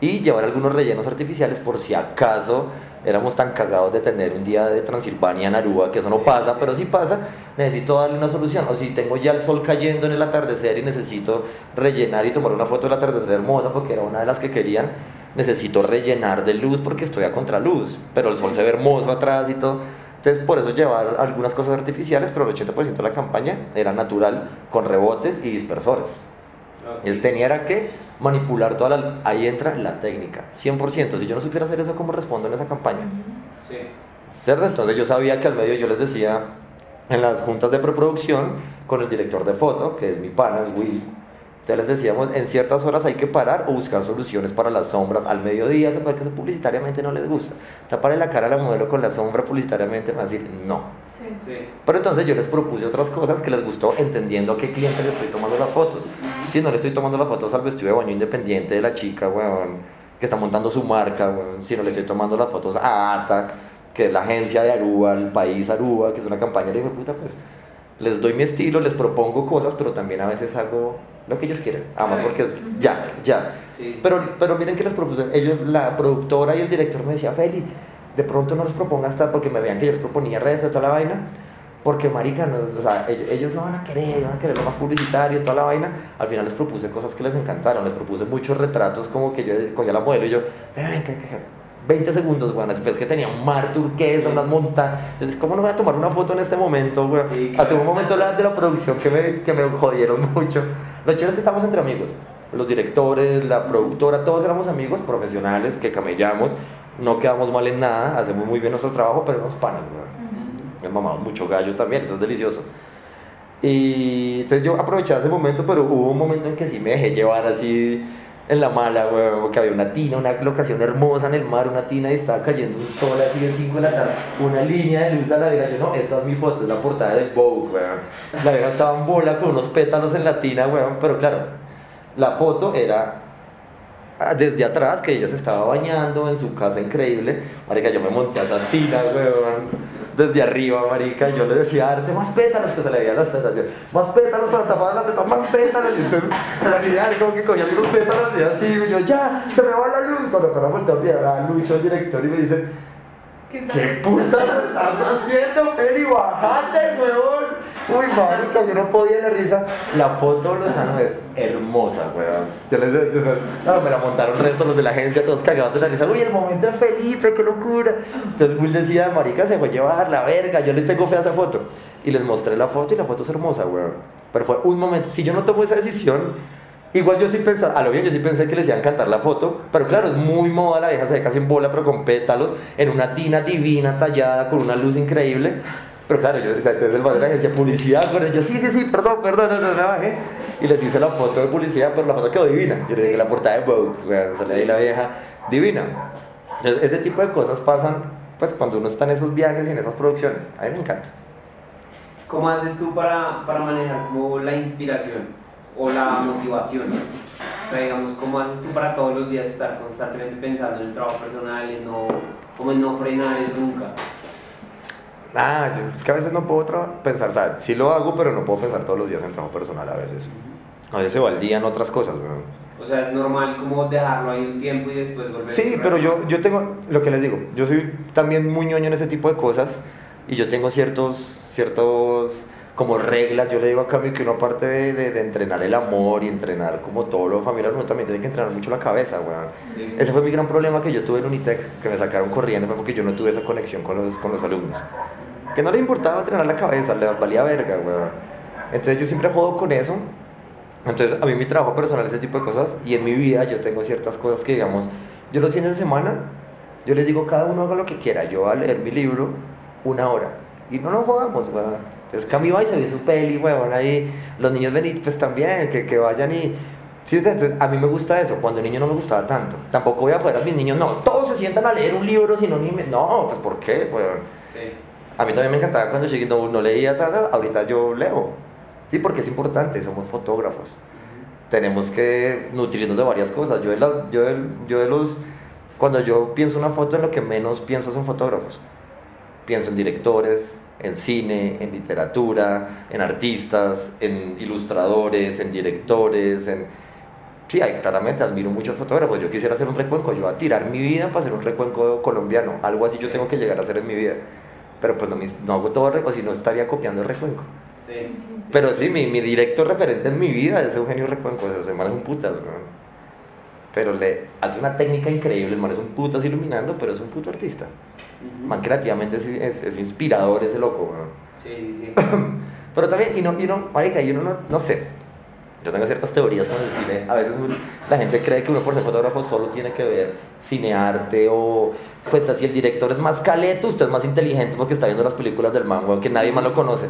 y llevar algunos rellenos artificiales por si acaso éramos tan cagados de tener un día de Transilvania en Aruba, que eso no pasa, pero si pasa, necesito darle una solución. O si tengo ya el sol cayendo en el atardecer y necesito rellenar y tomar una foto del atardecer hermosa, porque era una de las que querían, necesito rellenar de luz porque estoy a contraluz, pero el sol se ve hermoso atrás y todo. Entonces, por eso llevar algunas cosas artificiales, pero el 80% de la campaña era natural, con rebotes y dispersores. Ok. Entonces tenía era que manipular toda la... Ahí entra la técnica, 100%. Si yo no supiera hacer eso, ¿cómo respondo en esa campaña? Sí. ¿Cierto? Entonces yo sabía que al medio yo les decía en las juntas de preproducción con el director de foto, que es mi pana, el Will. Entonces les decíamos, en ciertas horas hay que parar o buscar soluciones para las sombras. Al mediodía se puede que eso publicitariamente no les gusta. Taparle la cara a la modelo con la sombra publicitariamente, me va a decir no. Sí. Sí. Pero entonces yo les propuse otras cosas que les gustó entendiendo a qué cliente le estoy tomando las fotos. Si no le estoy tomando las fotos al vestido de baño independiente de la chica, weón, que está montando su marca, weón. Si no le estoy tomando las fotos a ATA, que es la agencia de Aruba, el país Aruba, que es una campaña hijo de puta, pues les doy mi estilo, les propongo cosas, pero también a veces hago lo que ellos quieren. Además, porque es ya, ya. Sí, sí. Pero, pero miren que les propuse, ellos, la productora y el director me decía, Feli, de pronto no les propongas hasta porque me vean que yo les proponía redes toda la vaina, porque marica, no, o sea, ellos, ellos no van a querer, van a querer lo más publicitario, toda la vaina. Al final les propuse cosas que les encantaron, les propuse muchos retratos como que yo cogía la modelo y yo, ven, ven, que, que- 20 segundos, bueno, después que tenía un mar turquesa, unas montañas. Entonces, ¿cómo no voy a tomar una foto en este momento, güey? Sí, Hasta claro. un momento la- de la producción que me, que me jodieron mucho. Lo chido es que estamos entre amigos. Los directores, la productora, todos éramos amigos profesionales que camellamos. No quedamos mal en nada, hacemos muy bien nuestro trabajo, pero panas, güey. Me mamado mucho gallo también, eso es delicioso. Y entonces yo aprovechaba ese momento, pero hubo un momento en que sí me dejé llevar así en la mala, güey, porque había una tina, una locación hermosa en el mar, una tina y estaba cayendo un sol así de 5 de la tarde, una línea de luz a la vieja, yo no, esta es mi foto, es la portada del Vogue, güey. La vieja estaba en bola con unos pétalos en la tina, güey, pero claro, la foto era desde atrás, que ella se estaba bañando en su casa increíble. Marica, yo me monté a esa tina, weón. Desde arriba, marica, yo le decía, arte más pétalos, que se le veían las tetas. Yo, más pétalos para tapar las tetas, más pétalos. Y entonces, la niña como que cogía algunos pétalos y así, y yo, ya, se me va la luz. Cuando para voltear a mirar a Lucho, el director, y me dice, ¿Qué? ¿Qué putas estás haciendo, Feli? Bajate, weón. Uy, marica, yo no podía la risa. La foto de Lozano es hermosa, weón. Yo les decía, no, me la montaron resto los de la agencia, todos cagados de la risa. Uy, el momento de Felipe, qué locura. Entonces Will decía, marica, se fue a llevar la verga. Yo le tengo fe a esa foto. Y les mostré la foto y la foto es hermosa, weón. Pero fue un momento, si yo no tomo esa decisión, Igual yo sí pensé, a lo bien yo sí pensé que les iban a cantar la foto, pero claro, es muy moda, la vieja se ve casi en bola, pero con pétalos, en una tina divina, tallada, con una luz increíble. Pero claro, yo desde el padre de la agencia publicidad, pero yo sí, sí, sí, perdón, perdón, no, no, no, bajé. Y les hice la foto de publicidad, pero la foto quedó divina. Yo le dije la portada de Vogue, weón, sale ahí la vieja, divina. Entonces, ese tipo de cosas pasan, pues cuando uno está en esos viajes y en esas producciones. A mí me encanta. ¿Cómo haces tú para, para manejar como la inspiración o la motivación? O sea, digamos, ¿cómo haces tú para todos los días estar constantemente pensando en el trabajo personal, en no, como en no frenar eso nunca? Ah, es que a veces no puedo pensar, o sea, sí lo hago, pero no puedo pensar todos los días en trabajo personal a veces. A veces se va el día en otras cosas. O sea, es normal como dejarlo ahí un tiempo y después volver Sí, a pero yo, yo tengo, lo que les digo, yo soy también muy ñoño en ese tipo de cosas y yo tengo ciertos, ciertos como reglas, yo le digo a Cami que uno aparte de, de- de entrenar el amor y entrenar como todo lo familiar, uno también tiene que entrenar mucho la cabeza, weón. Sí. Ese fue mi gran problema que yo tuve en Unitec, que me sacaron corriendo, fue porque yo no tuve esa conexión con los, con los alumnos. Que no le importaba entrenar la cabeza, le valía verga, weón. Entonces yo siempre jodo con eso. Entonces a mí mi trabajo personal, ese tipo de cosas, y en mi vida yo tengo ciertas cosas que, digamos, yo los fines de semana, yo les digo, cada uno haga lo que quiera, yo voy a leer mi libro una hora. Y no nos jodamos, weón. Entonces Cami va y se ve su peli, weón, ahí. Los niños ven pues también, que, que vayan y... Sí, entonces, a mí me gusta eso, cuando niño no me gustaba tanto. Tampoco voy a joder a mis niños, no, todos se sientan a leer un libro, si no, ni me... No, pues ¿por qué, weón? Sí. A mí también me encantaba cuando llegué, no, no leía nada, ahorita yo leo. Sí, porque es importante, somos fotógrafos. Tenemos que nutrirnos de varias cosas. Yo de, la- yo de- yo de los... Cuando yo pienso una foto, en lo que menos pienso son fotógrafos. Pienso en directores, en cine, en literatura, en artistas, en ilustradores, en directores, en... sí, hay, claramente admiro muchos fotógrafos. Yo quisiera hacer un recuenco, yo voy a tirar mi vida para hacer un recuenco colombiano. Algo así yo tengo que llegar a hacer en mi vida. Pero pues no, mis- no hago todo, o si no estaría copiando el recuenco. Sí. Pero sí, mi, mi directo referente en mi vida es Eugenio Recuenco. Ese man es un putas, weón. Pero le hace una técnica increíble. El man es un putas iluminando, pero es un puto artista. Ujú. Man creativamente es, es, es inspirador ese loco, weón. Sí, sí, sí. Pero también, y no, y no, marica, y uno no, no sé. Yo tengo ciertas teorías con el cine. A veces la gente cree que uno por ser fotógrafo solo tiene que ver cinearte o... Pues, si el director es más caleto, usted es más inteligente porque está viendo las películas del man, weón, que nadie más lo conoce.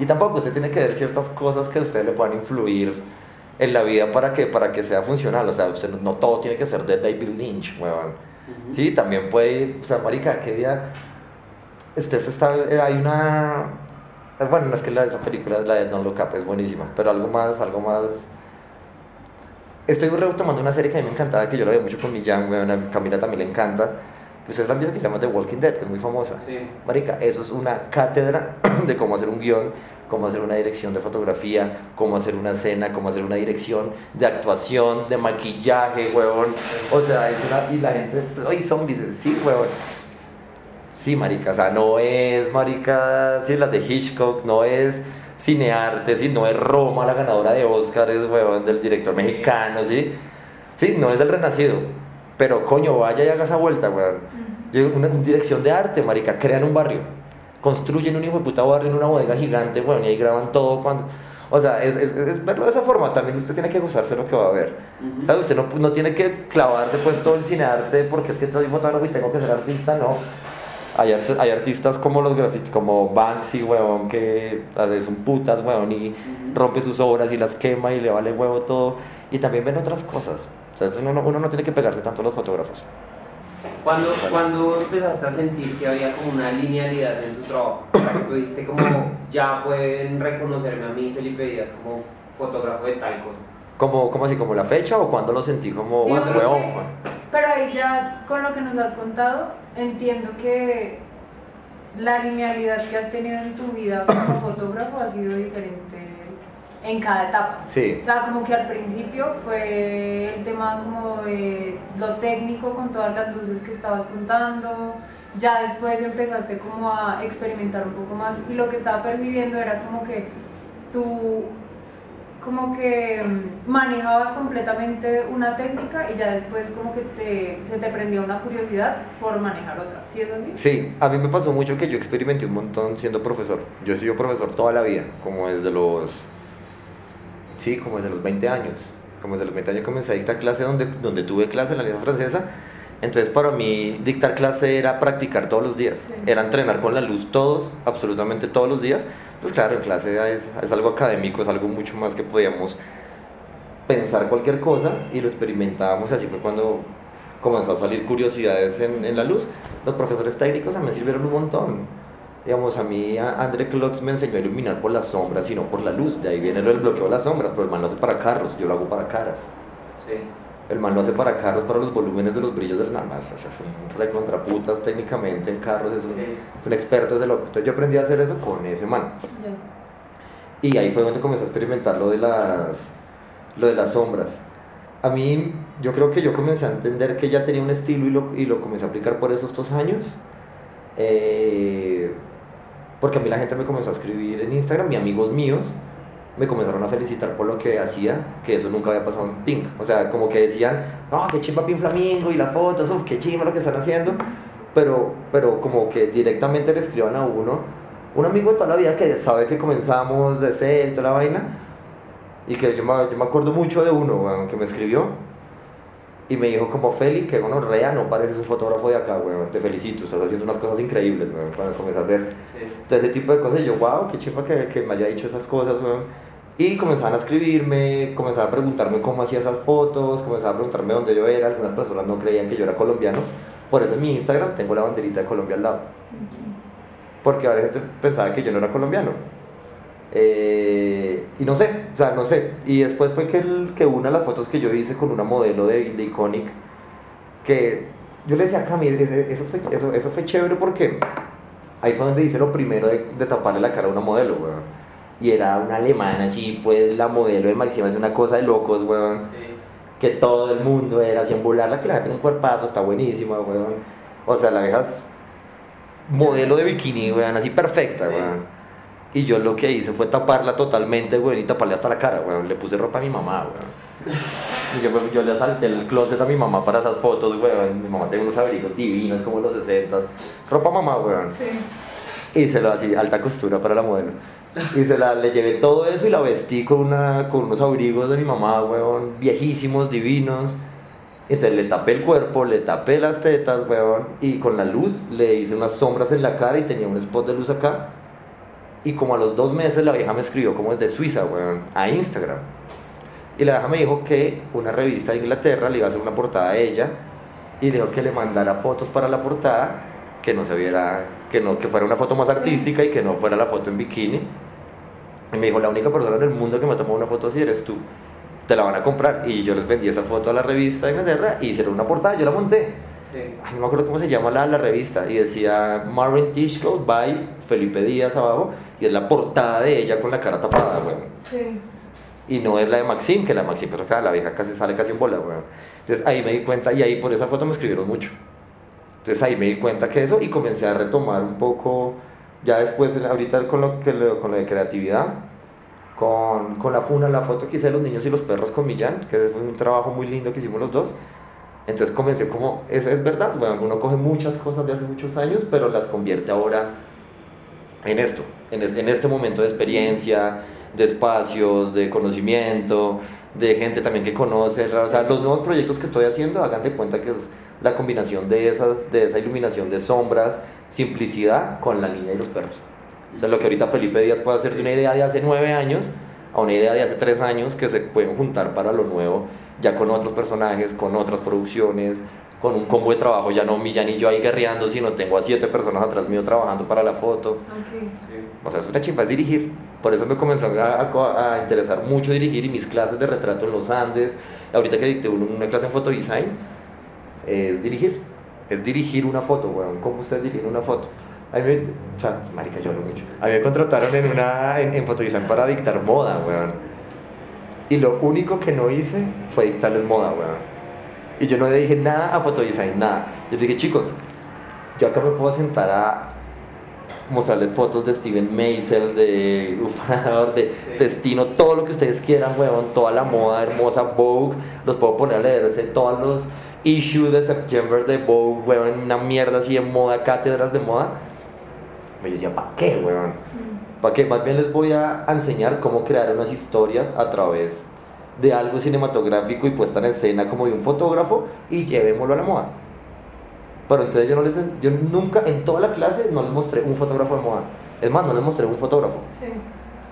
Y tampoco usted tiene que ver ciertas cosas que a usted le puedan influir en la vida para que, para que sea funcional. O sea, usted no, todo tiene que ser de David Lynch, weón. Sí, también puede, o sea, marica, ¿qué día? Usted se está, eh, hay una, eh, bueno, no es que la, esa película, la de Don't Look Up, es buenísima, pero algo más, algo más, estoy retomando una serie que a mí me encantaba, que yo la veo mucho con mi Jan, weón, a Camila también le encanta, ustedes la han visto que se llama The Walking Dead, que es muy famosa. Sí. Marica, eso es una cátedra de cómo hacer un guion, cómo hacer una dirección de fotografía, cómo hacer una escena, cómo hacer una dirección de actuación, de maquillaje, huevón. O sea, es una... Y la gente, ¡ay, zombies! Sí, huevón. Sí, marica, o sea, no es, marica, sí, las de Hitchcock, no es cinearte, sí, no es Roma, la ganadora de Oscar, es, huevón, del director mexicano, sí. Sí, no es del Renacido. Pero, coño, vaya y haga esa vuelta, huevón. Una, una dirección de arte, marica, crean un barrio. Construyen un hijo de puta barrio en una bodega gigante, bueno, y ahí graban todo cuando... O sea, es, es, es verlo de esa forma. También usted tiene que gozarse lo que va a ver. Ujú. ¿Sabe? Usted no, no tiene que clavarse pues todo el cinearte porque es que soy fotógrafo y tengo que ser artista, no. Hay, art- hay artistas como los grafitis, como Banksy, huevón, que son putas, huevón, y Ujú. rompe sus obras y las quema y le vale huevo todo. Y también ven otras cosas. O sea, uno, no- uno no tiene que pegarse tanto a los fotógrafos. Cuando, cuando empezaste a sentir que había como una linealidad en tu trabajo, que tú dijiste como ya pueden reconocerme a mí, Felipe Díaz, como fotógrafo de tal cosa. Como, como así, como la fecha o cuando lo sentí como que- Juan? Pero ahí ya con lo que nos has contado, entiendo que la linealidad que has tenido en tu vida como fotógrafo ha sido diferente en cada etapa. Sí. O sea, como que al principio fue el tema como de lo técnico con todas las luces que estabas contando, ya después empezaste como a experimentar un poco más y lo que estaba percibiendo era como que tú como que mm, manejabas completamente una técnica y ya después como que te, se te prendía una curiosidad por manejar otra, ¿sí es así? Sí, a mí me pasó mucho que yo experimenté un montón siendo profesor. Yo he sido profesor toda la vida, como desde los... Sí, como desde los 20 años. Como desde los 20 años comencé a dictar clase donde, donde tuve clase en la lengua francesa. Entonces para mí dictar clase era practicar todos los días. Sí. Era entrenar con la luz todos, absolutamente todos los días. Pues claro, en clase es, es algo académico, es algo mucho más que podíamos pensar cualquier cosa y lo experimentábamos. Así fue cuando comenzó a salir curiosidades en, en la luz. Los profesores técnicos a mí me sirvieron un montón. Digamos, a mí André Klotz me enseñó a iluminar por las sombras y no por la luz. De ahí viene lo del bloqueo de las sombras, pero el man lo hace para carros, yo lo hago para caras. Sí. El man lo hace para carros, para los volúmenes de los brillos del nada más. O sea, son recontraputas técnicamente en carros, es un, Sí. es un experto ese loco. Entonces yo aprendí a hacer eso con ese man. Y ahí fue donde comencé a experimentar lo de las, lo de las sombras. A mí, yo creo que yo comencé a entender que ya tenía un estilo y lo, y lo comencé a aplicar por esos dos años. Eh, porque a mí la gente me comenzó a escribir en Instagram y amigos míos me comenzaron a felicitar por lo que hacía, que eso nunca había pasado en Pink. O sea, como que decían, no, qué chimba Pink Flamingo y las fotos, uf, qué chimba lo que están haciendo. Pero, pero como que directamente le escriban a uno, un amigo de toda la vida que sabe que comenzamos de cero, toda la vaina, y que yo me, yo me acuerdo mucho de uno, weón, que me escribió y me dijo como Feli, que bueno, rea, no pareces un fotógrafo de acá, weón, te felicito, estás haciendo unas cosas increíbles, weón, cuando comencé a hacer Sí. ese tipo de cosas, y yo, wow, qué chimba que, que me haya dicho esas cosas, weón. Y comenzaban a escribirme, comenzaban a preguntarme cómo hacía esas fotos, comenzaban a preguntarme dónde yo era, algunas personas no creían que yo era colombiano, por eso en mi Instagram tengo la banderita de Colombia al lado porque varias gente pensaba que yo no era colombiano. Eh, y no sé, o sea, no sé. Y después fue que, el, que una de las fotos que yo hice con una modelo de, de Iconic, que yo le decía a Cami, eso fue, eso, eso fue chévere porque ahí fue donde hice lo primero de, de taparle la cara a una modelo, weón. Y era una alemana, así, pues la modelo de Maxima es una cosa de locos, weón Sí. que todo el mundo era así en volarla, que la tiene un cuerpazo, está buenísima, weón. O sea, la vieja es modelo de bikini, weón, así perfecta, Sí. weón. Y yo lo que hice fue taparla totalmente, weón, y taparle hasta la cara, weón. Le puse ropa a mi mamá, weón. Y yo, yo le asalté el closet a mi mamá para esas fotos, weón. Mi mamá tiene unos abrigos divinos como los 60. Ropa mamá, weón. Sí. Y se lo así, alta costura para la modelo. Y se la, le llevé todo eso y la vestí con, una, con unos abrigos de mi mamá, weón, viejísimos, divinos. Entonces le tapé el cuerpo, le tapé las tetas, weón, y con la luz le hice unas sombras en la cara y tenía un spot de luz acá. Y como a los dos meses la vieja me escribió como desde Suiza, weón, a Instagram. Y la vieja me dijo que una revista de Inglaterra le iba a hacer una portada a ella y le dijo que le mandara fotos para la portada, que no se viera, que no, que fuera una foto más Sí. artística y que no fuera la foto en bikini. Y me dijo, la única persona en el mundo que me tomó una foto así eres tú. Te la van a comprar. Y yo les vendí esa foto a la revista de Inglaterra y hicieron una portada, yo la monté. Ay, no me acuerdo cómo se llama la, la revista. Y decía Marvin Tishko by Felipe Díaz abajo. Y es la portada de ella con la cara tapada, weón. Sí. Y no es la de Maxim, que la de Maxim, pero acá la vieja casi sale casi en bola, weón. Entonces ahí me di cuenta, y ahí por esa foto me escribieron mucho. Entonces ahí me di cuenta que eso, y comencé a retomar un poco, ya después, ahorita con lo, que, lo- con lo de creatividad, con, con la funa, la foto que hice de los niños y los perros con Millán, que fue un trabajo muy lindo que hicimos los dos. Entonces comencé como, es, es verdad, bueno, uno coge muchas cosas de hace muchos años, pero las convierte ahora en esto, en, es- en este momento de experiencia, de espacios, de conocimiento, de gente también que conoce. O sea, los nuevos proyectos que estoy haciendo, hagan de cuenta que es la combinación de, esas, de esa iluminación de sombras, simplicidad con la niña y los perros. O sea, lo que ahorita Felipe Díaz puede hacer de una idea de hace nueve años a una idea de hace tres años que se pueden juntar para lo nuevo, ya con otros personajes, con otras producciones, con un combo de trabajo, ya no Millán y yo ahí guerreando, sino tengo a siete personas atrás mío trabajando para la foto. Ok. Sí. O sea, es una chimba, es dirigir. Por eso me comenzó a, a- a interesar mucho dirigir y mis clases de retrato en los Andes. Ahorita que dicté un- una clase en fotodesign, es dirigir. Es dirigir una foto, weón. ¿Cómo usted dirige una foto? A mí me, o sea, marica, yo hablo mucho. A mí me contrataron en una, en, en fotodesign para dictar moda, weón. Y lo único que no hice fue dictarles moda, weón. Y yo no le dije nada a fotodesign, nada. Yo dije, chicos, yo acá me puedo sentar a mostrarles fotos de Steven Meisel, de Ufanador, de Sí. Destino, todo lo que ustedes quieran, weón, toda la moda hermosa, Vogue, los puedo poner a leer este, todos los issues de September de Vogue, weón, una mierda así de moda, cátedras de moda. Yo decía, ¿para qué, weón? ¿Para qué? Más bien les voy a enseñar cómo crear unas historias a través de algo cinematográfico y puesta en escena como de un fotógrafo y llevémoslo a la moda. Pero entonces yo no les, yo nunca en toda la clase no les mostré un fotógrafo de moda. Es más, no les mostré un fotógrafo. Sí.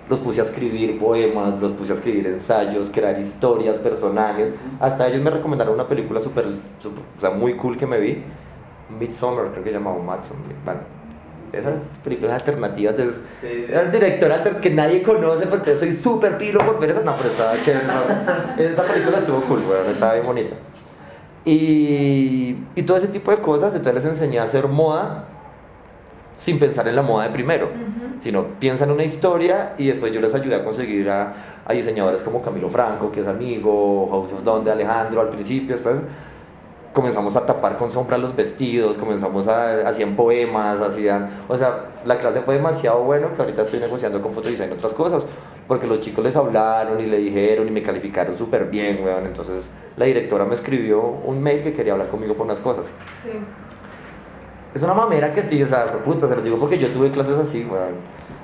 Los puse a escribir poemas, los puse a escribir ensayos, crear historias, personajes. Hasta ellos me recomendaron una película súper, o sea, muy cool que me vi. Midsommar, creo que llamaba Matson. Bueno, esas películas alternativas. Entonces, Sí, sí. era el director alter que nadie conoce, porque soy súper pilo por ver esa. No, pero estaba chévere. no. Esa película estuvo cool, weón, estaba bien bonita. Y, y todo ese tipo de cosas, entonces les enseñé a hacer moda sin pensar en la moda de primero, sino piensan en una historia y después yo les ayudé a conseguir a, a diseñadores como Camilo Franco, que es amigo, House of Dawn de Alejandro al principio, después comenzamos a tapar con sombra los vestidos, comenzamos a hacían poemas, hacían, o sea, la clase fue demasiado bueno que ahorita estoy negociando con Fotodesign otras cosas, porque los chicos les hablaron y le dijeron y me calificaron súper bien, weón, entonces la directora me escribió un mail que quería hablar conmigo por unas cosas. Sí. Es una mamera que ti, o sea, puta, se los digo porque yo tuve clases así, weón.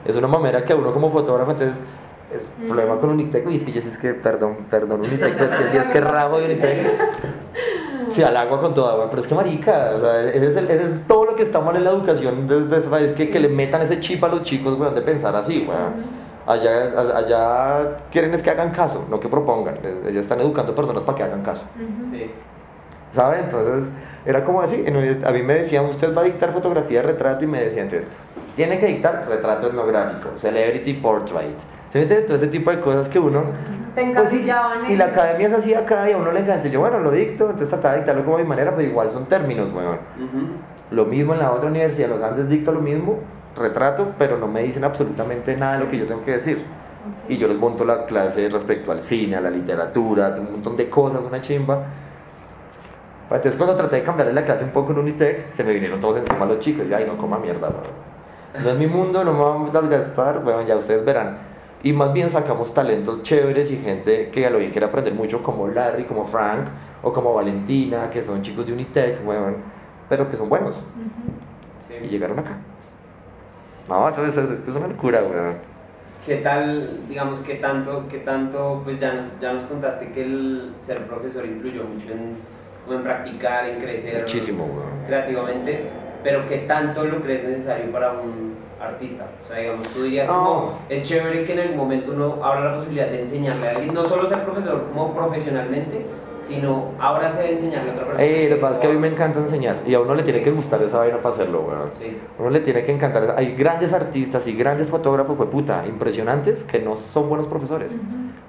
Es una mamera que uno como fotógrafo, entonces, es Ujú. problema con Unitec, y es que yo sí es que, perdón, perdón, Unitec, pues que sí es que rabo de Unitec. Sí, al agua con toda, weón, pero es que marica, o sea, ese es, el- ese es todo lo que está mal en la educación de, de ese país, que, que le metan ese chip a los chicos, weón, de pensar así, weón. Allá, allá quieren es que hagan caso, no que propongan. Ellos están educando personas para que hagan caso. Sí. ¿Sabe? Entonces, era como así. A mí me decían, usted va a dictar fotografía de retrato y me decían, entonces, tiene que dictar retrato etnográfico, celebrity portrait. ¿Se me entiende? Todo ese tipo de cosas que uno... Te pues encasillaban y en- la academia es así acá y a uno le encanta. Y Yo, bueno, lo dicto, entonces trataba de dictarlo como a mi manera, pero igual son términos, weón. Ujú. Lo mismo en la otra universidad, los Andes dicto lo mismo, retrato, pero no me dicen absolutamente nada de lo que yo tengo que decir. Y yo les monto la clase respecto al cine, a la literatura, un montón de cosas, una chimba. Entonces cuando traté de cambiarle la clase un poco en Unitec, se me vinieron todos encima los chicos. Y ay, no coma mierda, weón. No es mi mundo, no me vamos a desgastar, bueno, ya ustedes verán. Y más bien sacamos talentos chéveres y gente que a lo bien quiere aprender mucho, como Larry, como Frank, o como Valentina, que son chicos de Unitec, weón, pero que son buenos. Ujú. Y Sí. llegaron acá. No, eso es, eso es una locura, weón. ¿Qué tal, digamos, qué tanto, qué tanto, pues ya nos, ya nos contaste que el ser profesor influyó mucho en, en practicar, en crecer Muchísimo, creativamente, pero qué tanto lo crees necesario para un artista? O sea, digamos, tú dirías No. como, es chévere que en algún momento uno abra la posibilidad de enseñarle a alguien, no solo ser profesor como profesionalmente, sino ahora se de enseñarle a otra persona. Eh, lo que pasa es que a mí me encanta enseñar y a uno le tiene que gustar esa vaina para hacerlo, weón. Sí, A uno le tiene que encantar. Hay grandes artistas y grandes fotógrafos, fue puta, impresionantes, que no son buenos profesores. Ujú.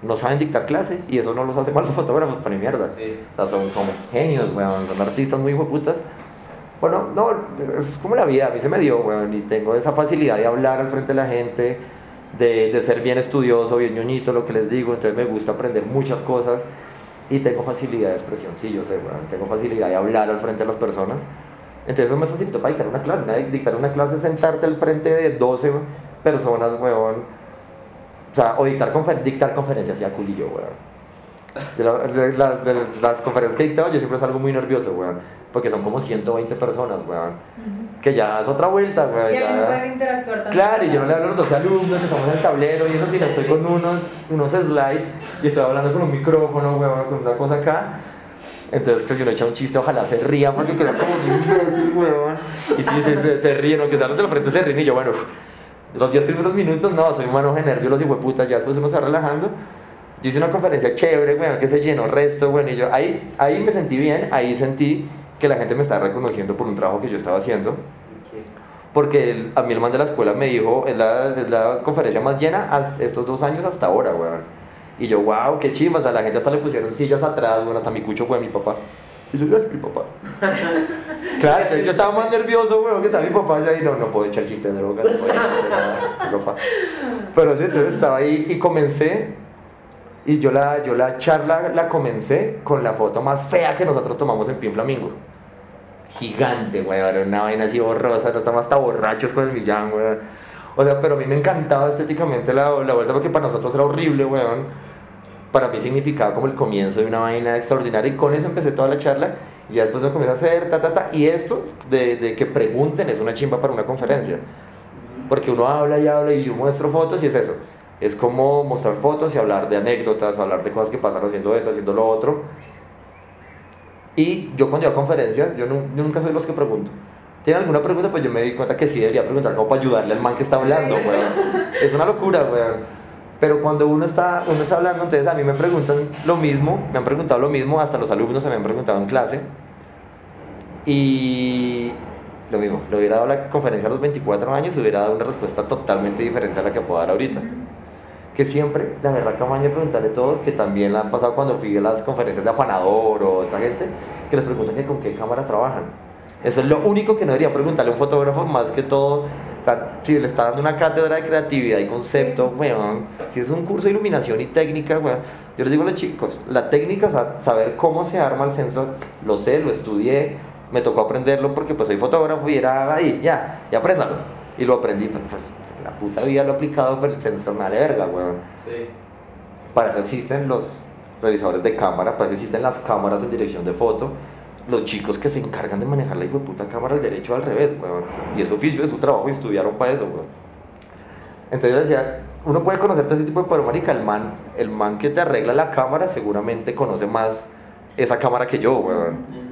No saben dictar clase y eso no los hace malos fotógrafos, para ni mierda. sí. O sea, son como genios, weón. Son artistas muy putas. Bueno, no, es como la vida, a mí se me dio, weón. Y tengo esa facilidad de hablar al frente de la gente, de, de ser bien estudioso, bien ñoñito, lo que les digo. Entonces me gusta aprender muchas cosas y tengo facilidad de expresión. Sí, yo sé, weón. Tengo facilidad de hablar al frente de las personas. Entonces eso me facilitó para dictar una clase. ¿no? Dictar una clase sentarte al frente de 12 personas, weón. O sea, o dictar, confer- dictar conferencias, ya culillo, weón. De, la- de las- de las conferencias que he dictado, yo siempre salgo muy nervioso, weón. Porque son como 120 personas, weón. Ujú. Que ya es otra vuelta, weón. Y ahí no ya- puedes interactuar tanto. Claro, y yo no le hablo a los 12 alumnos que estamos en el tablero y eso sí, estoy con unos, unos slides y estoy hablando con un micrófono, weón, con una cosa acá. Entonces, que si uno echa un chiste, ojalá se ría porque queda como imbécil, weón. Y sí, se, se, se ríen, aunque sean los de la frente se ríen y yo, bueno, los 10 primeros minutos, no, soy un mano de nervios, los hijueputas, ya después uno se va relajando. Yo hice una conferencia chévere, weón, que se llenó resto, weón, y yo ahí, ahí me sentí bien, ahí sentí que la gente me estaba reconociendo por un trabajo que yo estaba haciendo. Porque el- a mí el man de la escuela me dijo, es la, es la conferencia más llena hasta estos dos años hasta ahora, weón. Y yo, wow, qué chimba, o sea, la gente hasta le pusieron sillas atrás, bueno, hasta mi cucho fue mi papá. Y yo, ay, mi papá. claro, entonces yo estaba más nervioso, weón, que estaba mi papá allá y no, no puedo echar chiste de drogas, no puedo echar nada, mi papá. Pero sí, entonces estaba ahí y comencé, y yo la, yo la charla la comencé con la foto más fea que nosotros tomamos en Pin Flamingo gigante, weón, una vaina así borrosa, no estamos hasta borrachos con el Millán, weón. O sea, pero a mí me encantaba estéticamente la, la vuelta porque para nosotros era horrible, weón. Para mí significaba como el comienzo de una vaina extraordinaria y con eso empecé toda la charla y ya después me comencé a hacer ta, ta, ta. Y esto de, de que pregunten es una chimba para una conferencia. Porque uno habla y habla y yo muestro fotos y es eso. Es como mostrar fotos y hablar de anécdotas, hablar de cosas que pasan haciendo esto, haciendo lo otro. Y yo cuando iba a conferencias, yo, yo nunca soy los que pregunto. ¿Tienen alguna pregunta? Pues yo me di cuenta que sí debería preguntar como para ayudarle al man que está hablando, weón. Es una locura, weón. Pero cuando uno está, uno está hablando, entonces a mí me preguntan lo mismo, me han preguntado lo mismo, hasta los alumnos se me han preguntado en clase. Y lo mismo, le hubiera dado la conferencia a los 24 años, hubiera dado una respuesta totalmente diferente a la que puedo dar ahorita. Que siempre, la verdad, que amaña preguntarle a todos, que también la han pasado cuando fui a las conferencias de Afanador o esta gente, que les preguntan que con qué cámara trabajan. Eso es lo único que no debería preguntarle a un fotógrafo, más que todo, o sea, si le está dando una cátedra de creatividad y concepto, weón, si es un curso de iluminación y técnica, weón, yo les digo a los chicos, la técnica, o sea, saber cómo se arma el sensor, lo sé, lo estudié, me tocó aprenderlo porque pues soy fotógrafo y era ahí, ya, y apréndalo. Y lo aprendí, pues puta vida lo he aplicado, pero el sensor me vale verga, weón. Sí. Para eso existen los realizadores de cámara, para eso existen las cámaras en dirección de foto, los chicos que se encargan de manejar la hijo de puta cámara al derecho al revés, weón. Y es oficio de su trabajo y estudiaron para eso, weón. Entonces yo decía, uno puede conocer todo ese tipo de pero marica, el man, el man que te arregla la cámara seguramente conoce más esa cámara que yo, weón.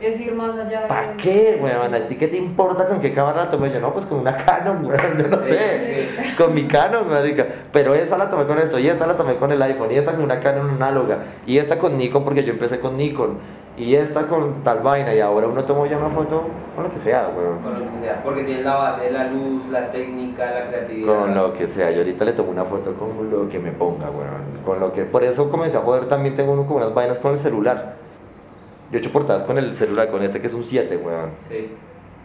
Es ir más allá de ¿para eso. qué, weón? ¿A ti qué te importa con qué cámara la tomé? Yo, no, pues con una Canon, weón, yo no Sí, sé. sí. Con mi Canon, marica. Pero esa la tomé con esto, y esta la tomé con el iPhone, y esta con una Canon análoga, y esta con Nikon porque yo empecé con Nikon, y esta con tal vaina, y ahora uno toma ya una foto con lo que sea, weón. Con lo que sea, porque tiene la base de la luz, la técnica, la creatividad. Con lo que sea, yo ahorita le tomo una foto con lo que me ponga, weón. Con lo que, por eso comencé a joder, también tengo uno con unas vainas con el celular. Yo he hecho portadas con el celular, con este que es un 7, weón. Sí.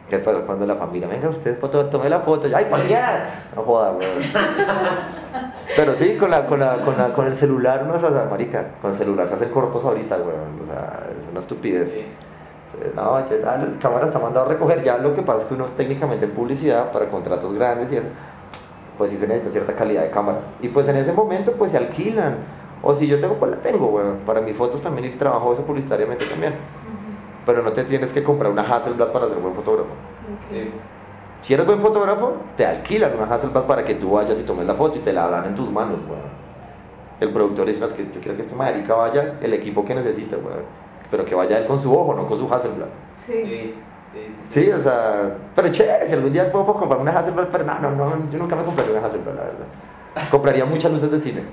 ¿Qué pasó cuando la familia, venga usted, foto, tome la foto, ay, cualquiera, no joda, weón. Pero sí, con, la, con, la, con, la, con el celular no es asa, marica, con el celular se hacen cortos ahorita, weón, o sea, es una estupidez. Sí. Entonces, no, ya, ya, la cámara está mandado a recoger, ya lo que pasa es que uno técnicamente en publicidad, para contratos grandes y eso, pues sí se necesita cierta calidad de cámaras. Y pues en ese momento pues se alquilan, o si yo tengo, pues la tengo, weón, para mis fotos también y trabajo eso publicitariamente también. Pero no te tienes que comprar una Hasselblad para ser buen fotógrafo. Sí. Si eres buen fotógrafo, te alquilan una Hasselblad para que tú vayas y tomes la foto y te la dan en tus manos, weón. El productor dice, "No, es que yo quiero que este marica vaya el equipo que necesita, weón. Pero que vaya él con su ojo, no con su Hasselblad. Sí. Sí, sí, sí, sí. Sí, o sea, pero chévere, si algún día puedo comprar una Hasselblad, pero no, no, no, yo nunca me compraría una Hasselblad, la verdad. Compraría muchas luces de cine.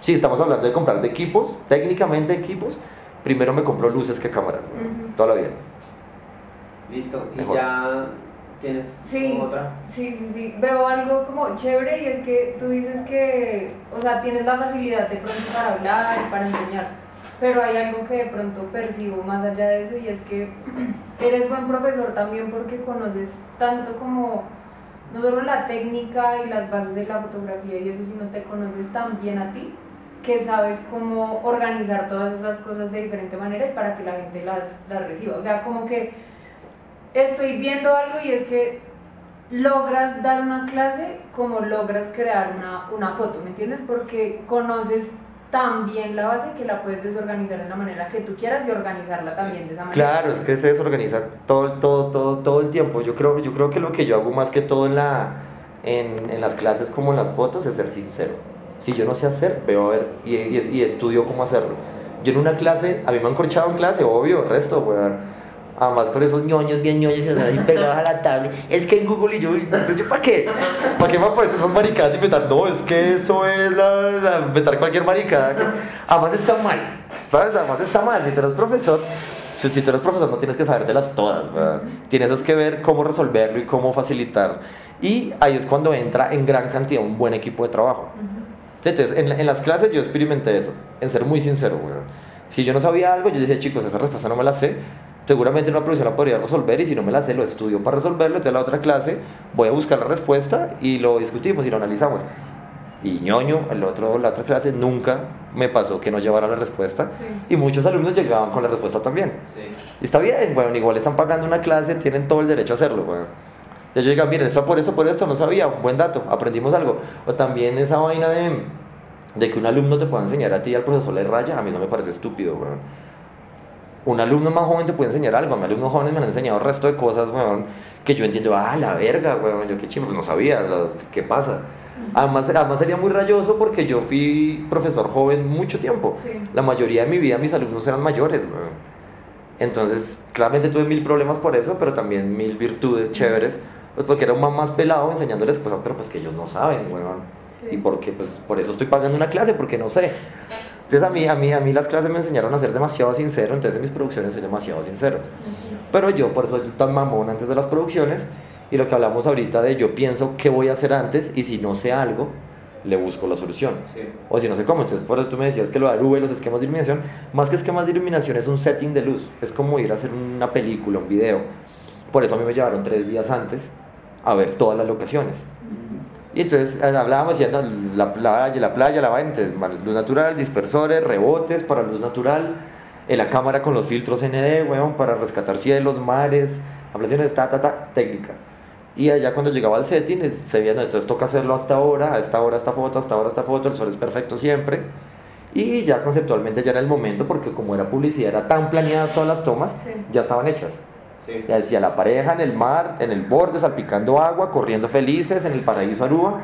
Sí, estamos hablando de comprar de equipos, técnicamente equipos. Primero me compro luces que cámaras, weón, Ujú. toda la vida. Listo. ¿Y Mejor. ya tienes Sí. otra? Sí, sí, sí. Veo algo como chévere y es que tú dices que, o sea, tienes la facilidad de pronto para hablar y para enseñar, pero hay algo que de pronto percibo más allá de eso y es que eres buen profesor también porque conoces tanto como no solo la técnica y las bases de la fotografía y eso, sino te conoces tan bien a ti que sabes cómo organizar todas esas cosas de diferente manera y para que la gente las, las reciba. O sea, como que estoy viendo algo y es que logras dar una clase como logras crear una, una foto, ¿me entiendes? Porque conoces tan bien la base que la puedes desorganizar en la manera que tú quieras y organizarla también de esa manera. Claro, es que se desorganiza todo, todo, todo, todo el tiempo. Yo creo, yo creo que lo que yo hago más que todo en, la, en, en las clases como en las fotos es ser sincero. Si yo no sé hacer, veo a ver y, y, y estudio cómo hacerlo. Yo en una clase, a mí me han corchado en clase, obvio, resto, weón. Además con esos ñoños bien ñoños así pegados a la tablet. Es que en Google y yo, entonces yo, ¿para qué? ¿Para qué me poner esas maricadas y inventar? No, es que eso es la, la- inventar cualquier maricada. Además está mal, ¿sabes? Además está mal. Si tú eres profesor, si, tú eres profesor no tienes que sabértelas todas, ¿verdad? Tienes es que ver cómo resolverlo y cómo facilitar. Y ahí es cuando entra en gran cantidad un buen equipo de trabajo. Entonces, en, en las clases yo experimenté eso, en ser muy sincero, weón. Si yo no sabía algo, yo decía, chicos, esa respuesta no me la sé. Seguramente en una la podría resolver y si no me la sé, lo estudio para resolverlo. Entonces, en la otra clase voy a buscar la respuesta y lo discutimos y lo analizamos. Y ñoño, el otro, la otra clase, nunca me pasó que no llevara la respuesta. Sí. Y muchos alumnos llegaban con la respuesta también. Sí. Y está bien, bueno, igual están pagando una clase, tienen todo el derecho a hacerlo, bueno. Entonces yo digo, miren, esto por esto, por esto, no sabía, buen dato, aprendimos algo. O también esa vaina de, de que un alumno te pueda enseñar a ti y al profesor le raya, a mí eso me parece estúpido, weón. Un alumno más joven te puede enseñar algo, a mí alumnos jóvenes me han enseñado el resto de cosas, weón, que yo entiendo, ah, la verga, weón, yo qué chingo, no sabía, o sea, ¿qué pasa? Además, además sería muy rayoso porque yo fui profesor joven mucho tiempo. Sí. La mayoría de mi vida mis alumnos eran mayores. Entonces, claramente tuve mil problemas por eso, pero también mil virtudes chéveres, pues porque era un man más pelado enseñándoles cosas, pero pues que ellos no saben, weón. Sí. Y porque, pues, por eso estoy pagando una clase, porque no sé. Entonces, a mí, a mí, a mí las clases me enseñaron a ser demasiado sincero, entonces en mis producciones soy demasiado sincero. Ujú. Pero yo, por eso soy tan mamón antes de las producciones, y lo que hablamos ahorita de yo pienso qué voy a hacer antes, y si no sé algo, le busco la solución. Sí. O si no sé cómo, entonces por eso tú me decías que lo de y los esquemas de iluminación, más que esquemas de iluminación es un setting de luz, es como ir a hacer una película, un video. Por eso a mí me llevaron tres días antes a ver todas las locaciones. Y entonces eh, hablábamos yendo la playa, la playa, la vaina, luz natural, dispersores, rebotes para luz natural, en la cámara con los filtros ND, weón, para rescatar cielos, mares, ablaciones, ta, ta, ta, técnica. Y allá cuando llegaba al setting, se veía, no, entonces toca hacerlo hasta ahora, a esta hora esta foto, hasta ahora esta foto, el sol es perfecto siempre. Y ya conceptualmente ya era el momento, porque como era publicidad, era tan planeadas todas las tomas, Sí. ya estaban hechas. Sí. Ya decía la pareja en el mar, en el borde, salpicando agua, corriendo felices en el paraíso Aruba.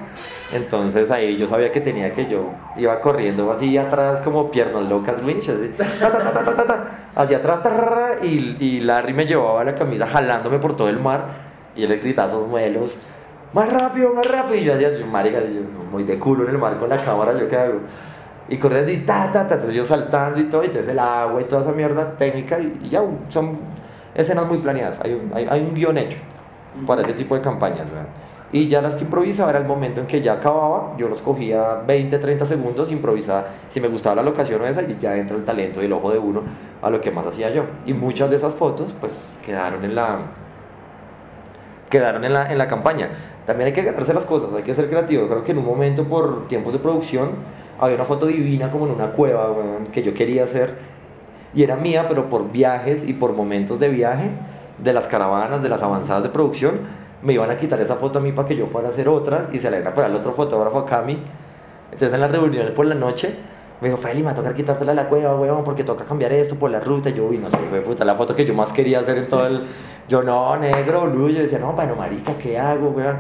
Entonces ahí yo sabía que tenía que yo iba corriendo así atrás como piernas locas, winch, así, hacia atrás, y, y Larry me llevaba la camisa jalándome por todo el mar y él le gritaba esos vuelos, más rápido, más rápido, y yo hacía, yo, marica, yo, muy de culo en el mar con la cámara, yo qué hago. Y corriendo y ta, ta, ta, entonces yo saltando y todo, y entonces el agua y toda esa mierda técnica, y, y ya son escenas muy planeadas, hay un, hay, hay un guion hecho para ese tipo de campañas, ¿verdad? Y ya las que improvisaba era el momento en que ya acababa, yo los cogía 20, 30 segundos, improvisaba, si me gustaba la locación o esa, y ya entra el talento y el ojo de uno a lo que más hacía yo. Y muchas de esas fotos, pues, quedaron en la, quedaron en la, en la campaña. También hay que ganarse las cosas, hay que ser creativo. Creo que en un momento, por tiempos de producción, había una foto divina como en una cueva que yo quería hacer y era mía, pero por viajes y por momentos de viaje, de las caravanas, de las avanzadas de producción, me iban a quitar esa foto a mí para que yo fuera a hacer otras y se la iban a poner al otro fotógrafo a Cami. Entonces en las reuniones por la noche me dijo, Feli, me va a tocar quitártela la cueva, weón, porque toca cambiar esto por la ruta. Y yo, uy, no sé, güey, puta, la foto que yo más quería hacer en todo el... Yo, no, negro, blue. Yo decía, no, bueno, marica, ¿qué hago, weón?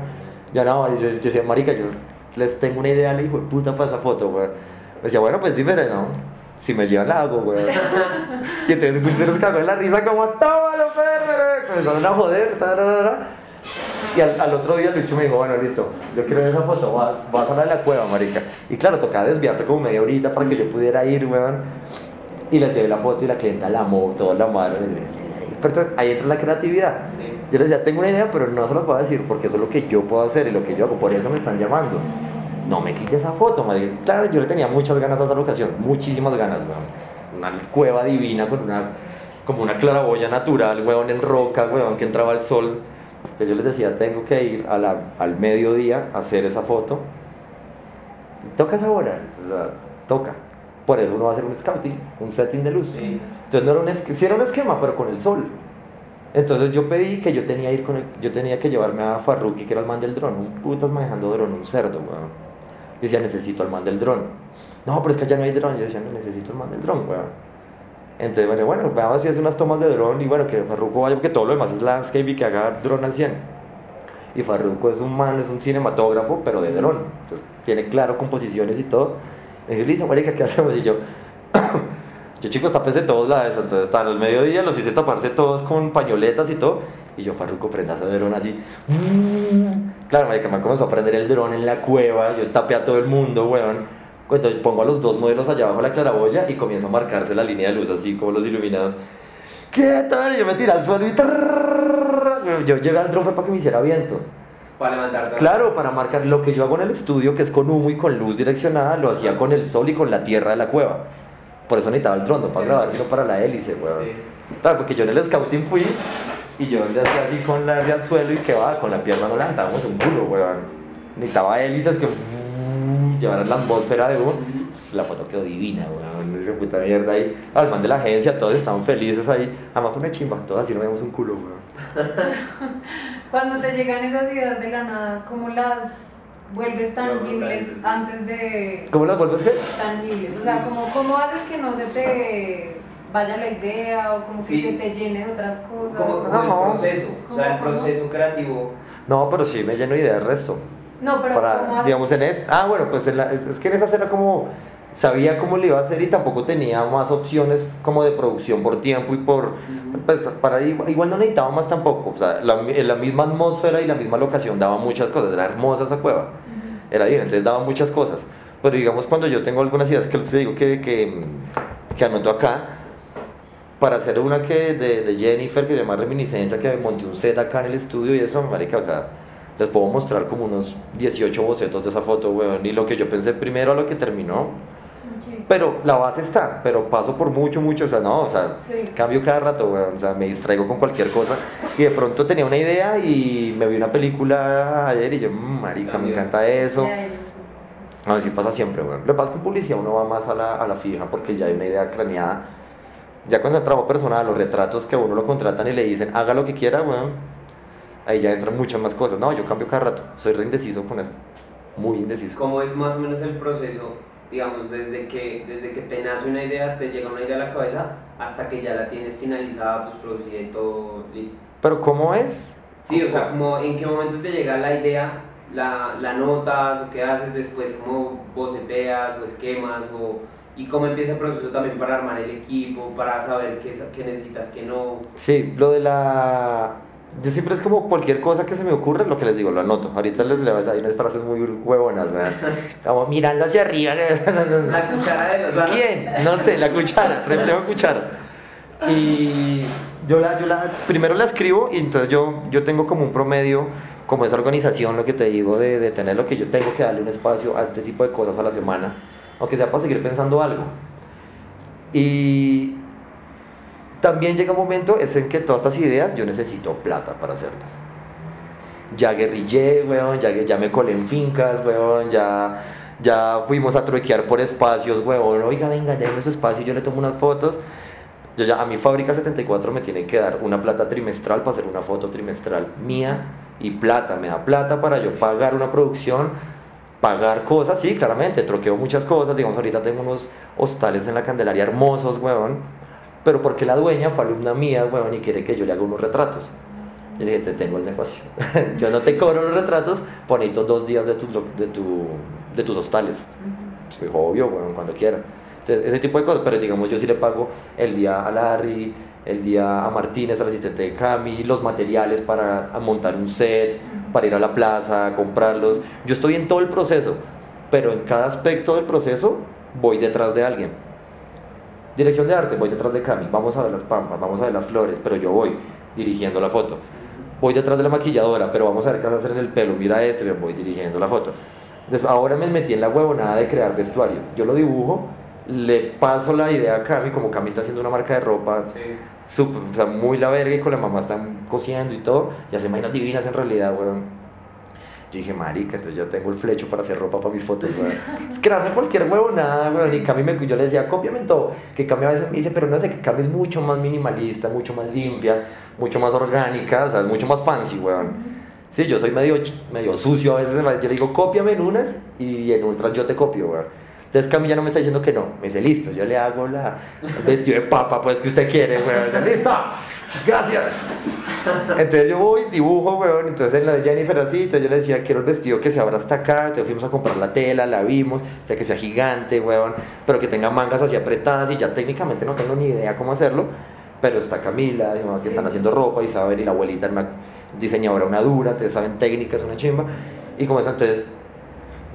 Yo, no, yo, decía, marica, yo les tengo una idea, le hijo de puta para esa foto, weón. Me decía, bueno, pues dime, no, si me llevan la hago, weón. y entonces Will se nos cagó en la risa como, tómalo, perro, Comenzaron a joder, tararara. Y al, al, otro día Lucho me dijo, bueno, listo, yo quiero ver esa foto, vas, vas a la de la cueva, marica. Y claro, tocaba desviarse como media horita para que yo pudiera ir, weón. Y le llevé la foto y la clienta la amó, toda la madre. Pero entonces, ahí entra la creatividad. Sí. Yo les decía, tengo una idea, pero no se las voy a decir porque eso es lo que yo puedo hacer y lo que yo hago, por eso me están llamando. No me quite esa foto, marica. Claro, yo le tenía muchas ganas a esa locación, muchísimas ganas, weón. Una cueva divina con una, como una claraboya natural, weón, en roca, weón, que entraba el sol. Entonces yo les decía, tengo que ir a la, al mediodía a hacer esa foto. Toca esa hora, o sea, toca. Por eso uno va a hacer un scouting, un setting de luz. Sí. Entonces no era un, sí era un esquema, pero con el sol. Entonces yo pedí que yo tenía, ir con el- yo tenía que llevarme a Farruki, que era el man del dron, un putas manejando dron, un cerdo, weón. Yo decía, necesito al man del dron. No, pero es que allá no hay dron. Yo decía, necesito al man del dron, weón. Entonces, bueno, bueno, vamos a hacer unas tomas de dron y bueno, que Farruko vaya, porque todo lo demás es landscape y que haga dron al 100. Y Farruko es un man, es un cinematógrafo, pero de dron. Entonces, tiene claro composiciones y todo. Y yo, listo, marica, ¿qué hacemos? Y yo, yo chicos, tapes de todos lados. Entonces, hasta el mediodía los hice taparse todos con pañoletas y todo. Y yo, Farruko, prenda ese dron así. Claro, marica, me comenzó a prender el dron en la cueva. Yo tapé a todo el mundo, weón. Entonces pongo a los dos modelos allá abajo de la claraboya y comienzo a marcarse la línea de luz así como los iluminados. ¿Qué tal? Yo me tiré al suelo y... Yo llevé al dron fue para que me hiciera viento. Para levantarte. Claro, para marcar lo que yo hago en el estudio, que es con humo y con luz direccionada, lo hacía con el sol y con la tierra de la cueva. Por eso necesitaba el dron, no para grabar, sino para la hélice, weón. Sí. Claro, porque yo en el scouting fui y yo le hacía así con la de al suelo y que va, con la pierna no levantábamos un culo, weón. Necesitaba hélices que mm, llevaran la atmósfera de humo. Pues, la foto quedó divina, weón. Es que puta mierda ahí. Al man de la agencia, todos estaban felices ahí. Además fue una chimba, todos así no vemos un culo, weón. Cuando te llegan esas ideas de la nada, ¿cómo las vuelves tangibles sí. antes de ¿Cómo las vuelves qué? tangibles? O sea, ¿cómo, ¿cómo haces que no se te vaya la idea o como que Sí. se te llene de otras cosas? Como, como No. el proceso. O sea, el proceso creativo. No, pero sí me lleno de ideas del resto. No, pero ¿cómo para, digamos, en esta. Ah, bueno, pues en la- es, es que en esa escena como sabía cómo le iba a hacer y tampoco tenía más opciones como de producción por tiempo y por. Pues para igual, igual no necesitaba más tampoco. O sea, la, la misma atmósfera y la misma locación daba muchas cosas. Era hermosa esa cueva. Era bien, entonces daba muchas cosas. Pero digamos, cuando yo tengo algunas ideas que les digo que, que, que anoto acá, para hacer una que de, de Jennifer que se llama Reminiscencia, que monté un set acá en el estudio y eso, marica, o sea, les puedo mostrar como unos 18 bocetos de esa foto, weón, y lo que yo pensé primero a lo que terminó, pero la base está, pero paso por mucho, mucho, o sea, no, o sea, Sí. cambio cada rato, weón, o sea, me distraigo con cualquier cosa, y de pronto tenía una idea y me vi una película ayer y yo, "Mm, marica, me encanta eso. A ver si pasa siempre, weón. Lo que pasa es que en publicidad uno va más a la, a la fija porque ya hay una idea craneada. Ya cuando el trabajo personal, los retratos que a uno lo contratan y le dicen, haga lo que quiera, weón. Ahí ya entran muchas más cosas. No, yo cambio cada rato. Soy re indeciso con eso. Muy indeciso. ¿Cómo es más o menos el proceso, digamos, desde que, desde que te nace una idea, te llega una idea a la cabeza, hasta que ya la tienes finalizada, pues producida y todo listo? Pero ¿cómo es? Sí, o sea, como en qué momento te llega la idea, la, la notas o qué haces después, cómo boceteas o esquemas o, y cómo empieza el proceso también para armar el equipo, para saber qué, qué necesitas, qué no. Sí, lo de la... Yo siempre es como cualquier cosa que se me ocurre, lo que les digo, lo anoto. Ahorita les leo hay unas frases muy huevonas, ¿verdad? Como mirando hacia arriba. La cuchara de los ¿Quién? No sé, la cuchara, reflejo cuchara. Y yo la, yo la, primero la escribo y entonces yo, yo tengo como un promedio, como esa organización, lo que te digo, de, de tener lo que yo tengo que darle un espacio a este tipo de cosas a la semana, aunque sea para seguir pensando algo. Y también llega un momento es en que todas estas ideas yo necesito plata para hacerlas. ya guerrillé, weón, ya, me colé en fincas, weón, ya, ya fuimos a truequear por espacios, weón, oiga, venga, ya en ese espacio yo le tomo unas fotos. Yo ya a mi fábrica 74 me tienen que dar una plata trimestral para hacer una foto trimestral mía y plata, me da plata para yo pagar una producción, pagar cosas, sí, claramente, troqueo muchas cosas, digamos, ahorita tengo unos hostales en la Candelaria hermosos, weón, pero porque la dueña fue alumna mía, weón, y quiere que yo le haga unos retratos. Yo le dije, te tengo el negocio. yo no te cobro los retratos, ponito dos días de tus, de tu, de tus hostales. Soy obvio, weón, cuando quiera. Entonces, ese tipo de cosas, pero digamos, yo sí le pago el día a Larry, el día a Martínez, al asistente de Cami, los materiales para montar un set, para ir a la plaza, comprarlos. Yo estoy en todo el proceso, pero en cada aspecto del proceso voy detrás de alguien. Dirección de arte, voy detrás de Cami, vamos a ver las pampas, vamos a ver las flores, pero yo voy dirigiendo la foto. Voy detrás de la maquilladora, pero vamos a ver qué vas a hacer en el pelo, mira esto, yo voy dirigiendo la foto. ahora me metí en la huevonada de crear vestuario. Yo lo dibujo, le paso la idea a Cami, como Cami está haciendo una marca de ropa, super, o sea, muy la verga y con la mamá están cosiendo y todo, y hace imágenes divinas en realidad, weón. Yo dije, marica, entonces yo tengo el flecho para hacer ropa para mis fotos, weón. Es crearme cualquier huevo, nada, weón. Y Cami me, yo le decía, cópiame todo. Que Cami a veces me dice, pero no sé, que Cami es mucho más minimalista, mucho más limpia, mucho más orgánica, o sea, es mucho más fancy, weón. Sí, yo soy medio, medio sucio a veces, yo le digo, cópiame en unas y en otras yo te copio, weón. Entonces Cami ya no me está diciendo que no. Me dice, listo, yo le hago la, el vestido de papa, pues que usted quiere, weón. Listo, gracias. Entonces yo voy, dibujo, weón. Entonces en la de Jennifer así, entonces yo le decía, quiero el vestido que se abra hasta acá. Entonces fuimos a comprar la tela, la vimos, o sea, que sea gigante, weón. Pero que tenga mangas así apretadas y ya técnicamente no tengo ni idea cómo hacerlo. Pero está Camila, que están haciendo ropa, Isabel y la abuelita, una diseñadora, una dura, entonces saben técnicas, una chimba. Y como eso, entonces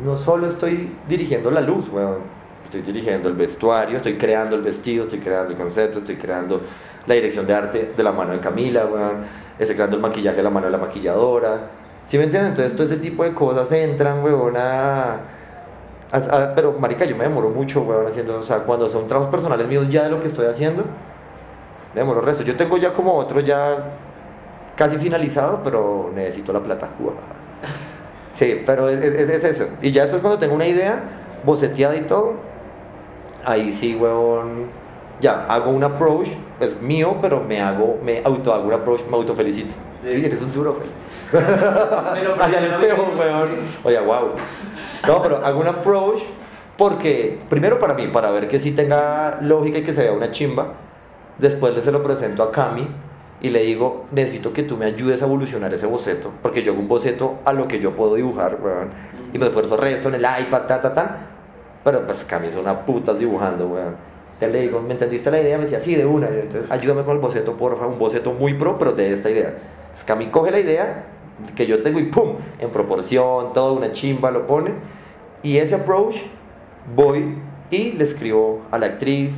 no solo estoy dirigiendo la luz, weón. Estoy dirigiendo el vestuario, estoy creando el vestido, estoy creando el concepto, estoy creando la dirección de arte de la mano de Camila, weón. Estoy creando el maquillaje de la mano de la maquilladora. ¿Sí me entienden? Entonces todo ese tipo de cosas entran, weón, a... pero, marica, yo me demoro mucho, weón, haciendo... O sea, cuando son trabajos personales míos ya de lo que estoy haciendo, me demoro el resto. Yo tengo ya como otro ya casi finalizado, pero necesito la plata. Sí, pero es, es, eso. Y ya después cuando tengo una idea, boceteada y todo, ahí sí, huevón, ya, hago un approach, es mío, pero me hago, me auto hago un approach, me autofelicito. Sí. eres un duro, fe. Hacia el espejo, huevón. Oye, wow. No, pero hago un approach porque, primero para mí, para ver que sí tenga lógica y que se vea una chimba. Después le se lo presento a Cami y le digo, necesito que tú me ayudes a evolucionar ese boceto, porque yo hago un boceto a lo que yo puedo dibujar, weón, y me esfuerzo resto en el iPad, ta, ta, ta, pero pues Cami son una putas dibujando, weón. Entonces le digo, ¿me entendiste la idea? Me decía, sí, de una. Entonces, ayúdame con el boceto, porfa, un boceto muy pro, pero de esta idea. Entonces, Cami coge la idea que yo tengo y ¡pum! En proporción, todo, una chimba, lo pone. Y ese approach, voy y le escribo a la actriz,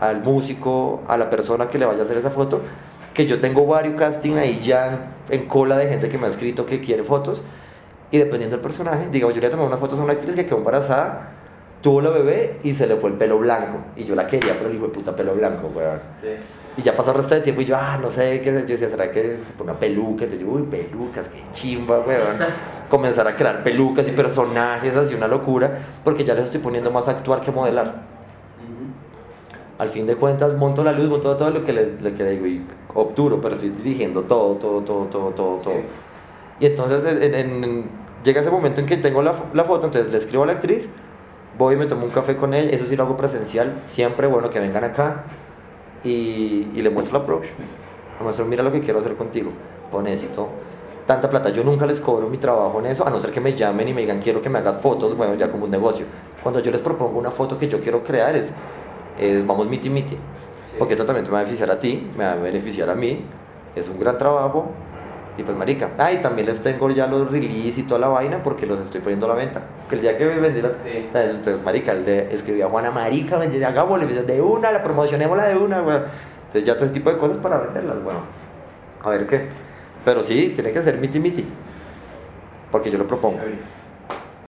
al músico, a la persona que le vaya a hacer esa foto, que yo tengo varios casting ahí ya en, cola de gente que me ha escrito que quiere fotos y dependiendo del personaje, digamos, yo le tomé unas fotos a una actriz que quedó embarazada, tuvo la bebé y se le fue el pelo blanco y yo la quería, pero hijo de puta pelo blanco, weón. Sí. Y ya pasó el resto de tiempo y yo, ah, no sé qué, yo decía, ¿será que una peluca? Entonces yo, uy, pelucas, qué chimba, weón. Comenzar a crear pelucas y personajes, así una locura, porque ya les estoy poniendo más a actuar que a modelar al fin de cuentas monto la luz, monto todo lo que le, le, digo y obturo, pero estoy dirigiendo todo, todo, todo, todo, todo, todo. Y entonces llega ese momento en que tengo la, la, foto, entonces le escribo a la actriz, voy y me tomo un café con él, eso sí lo hago presencial, siempre bueno que vengan acá y, y le muestro el approach. Le muestro, mira lo que quiero hacer contigo, pues necesito tanta plata. Yo nunca les cobro mi trabajo en eso, a no ser que me llamen y me digan quiero que me hagas fotos, bueno, ya como un negocio. Cuando yo les propongo una foto que yo quiero crear es eh, vamos miti miti, porque esto también te va a beneficiar a ti, me va a beneficiar a mí, es un gran trabajo, y pues marica, ah, y también les tengo ya los release y toda la vaina porque los estoy poniendo a la venta, que el día que vendí la, sí. entonces marica, le escribí a Juana, marica, vendí, hagámosle, de una, la promocionémosla de una, güey, entonces ya todo ese tipo de cosas para venderlas, bueno, a ver qué, pero sí, tiene que ser miti miti, porque yo lo propongo.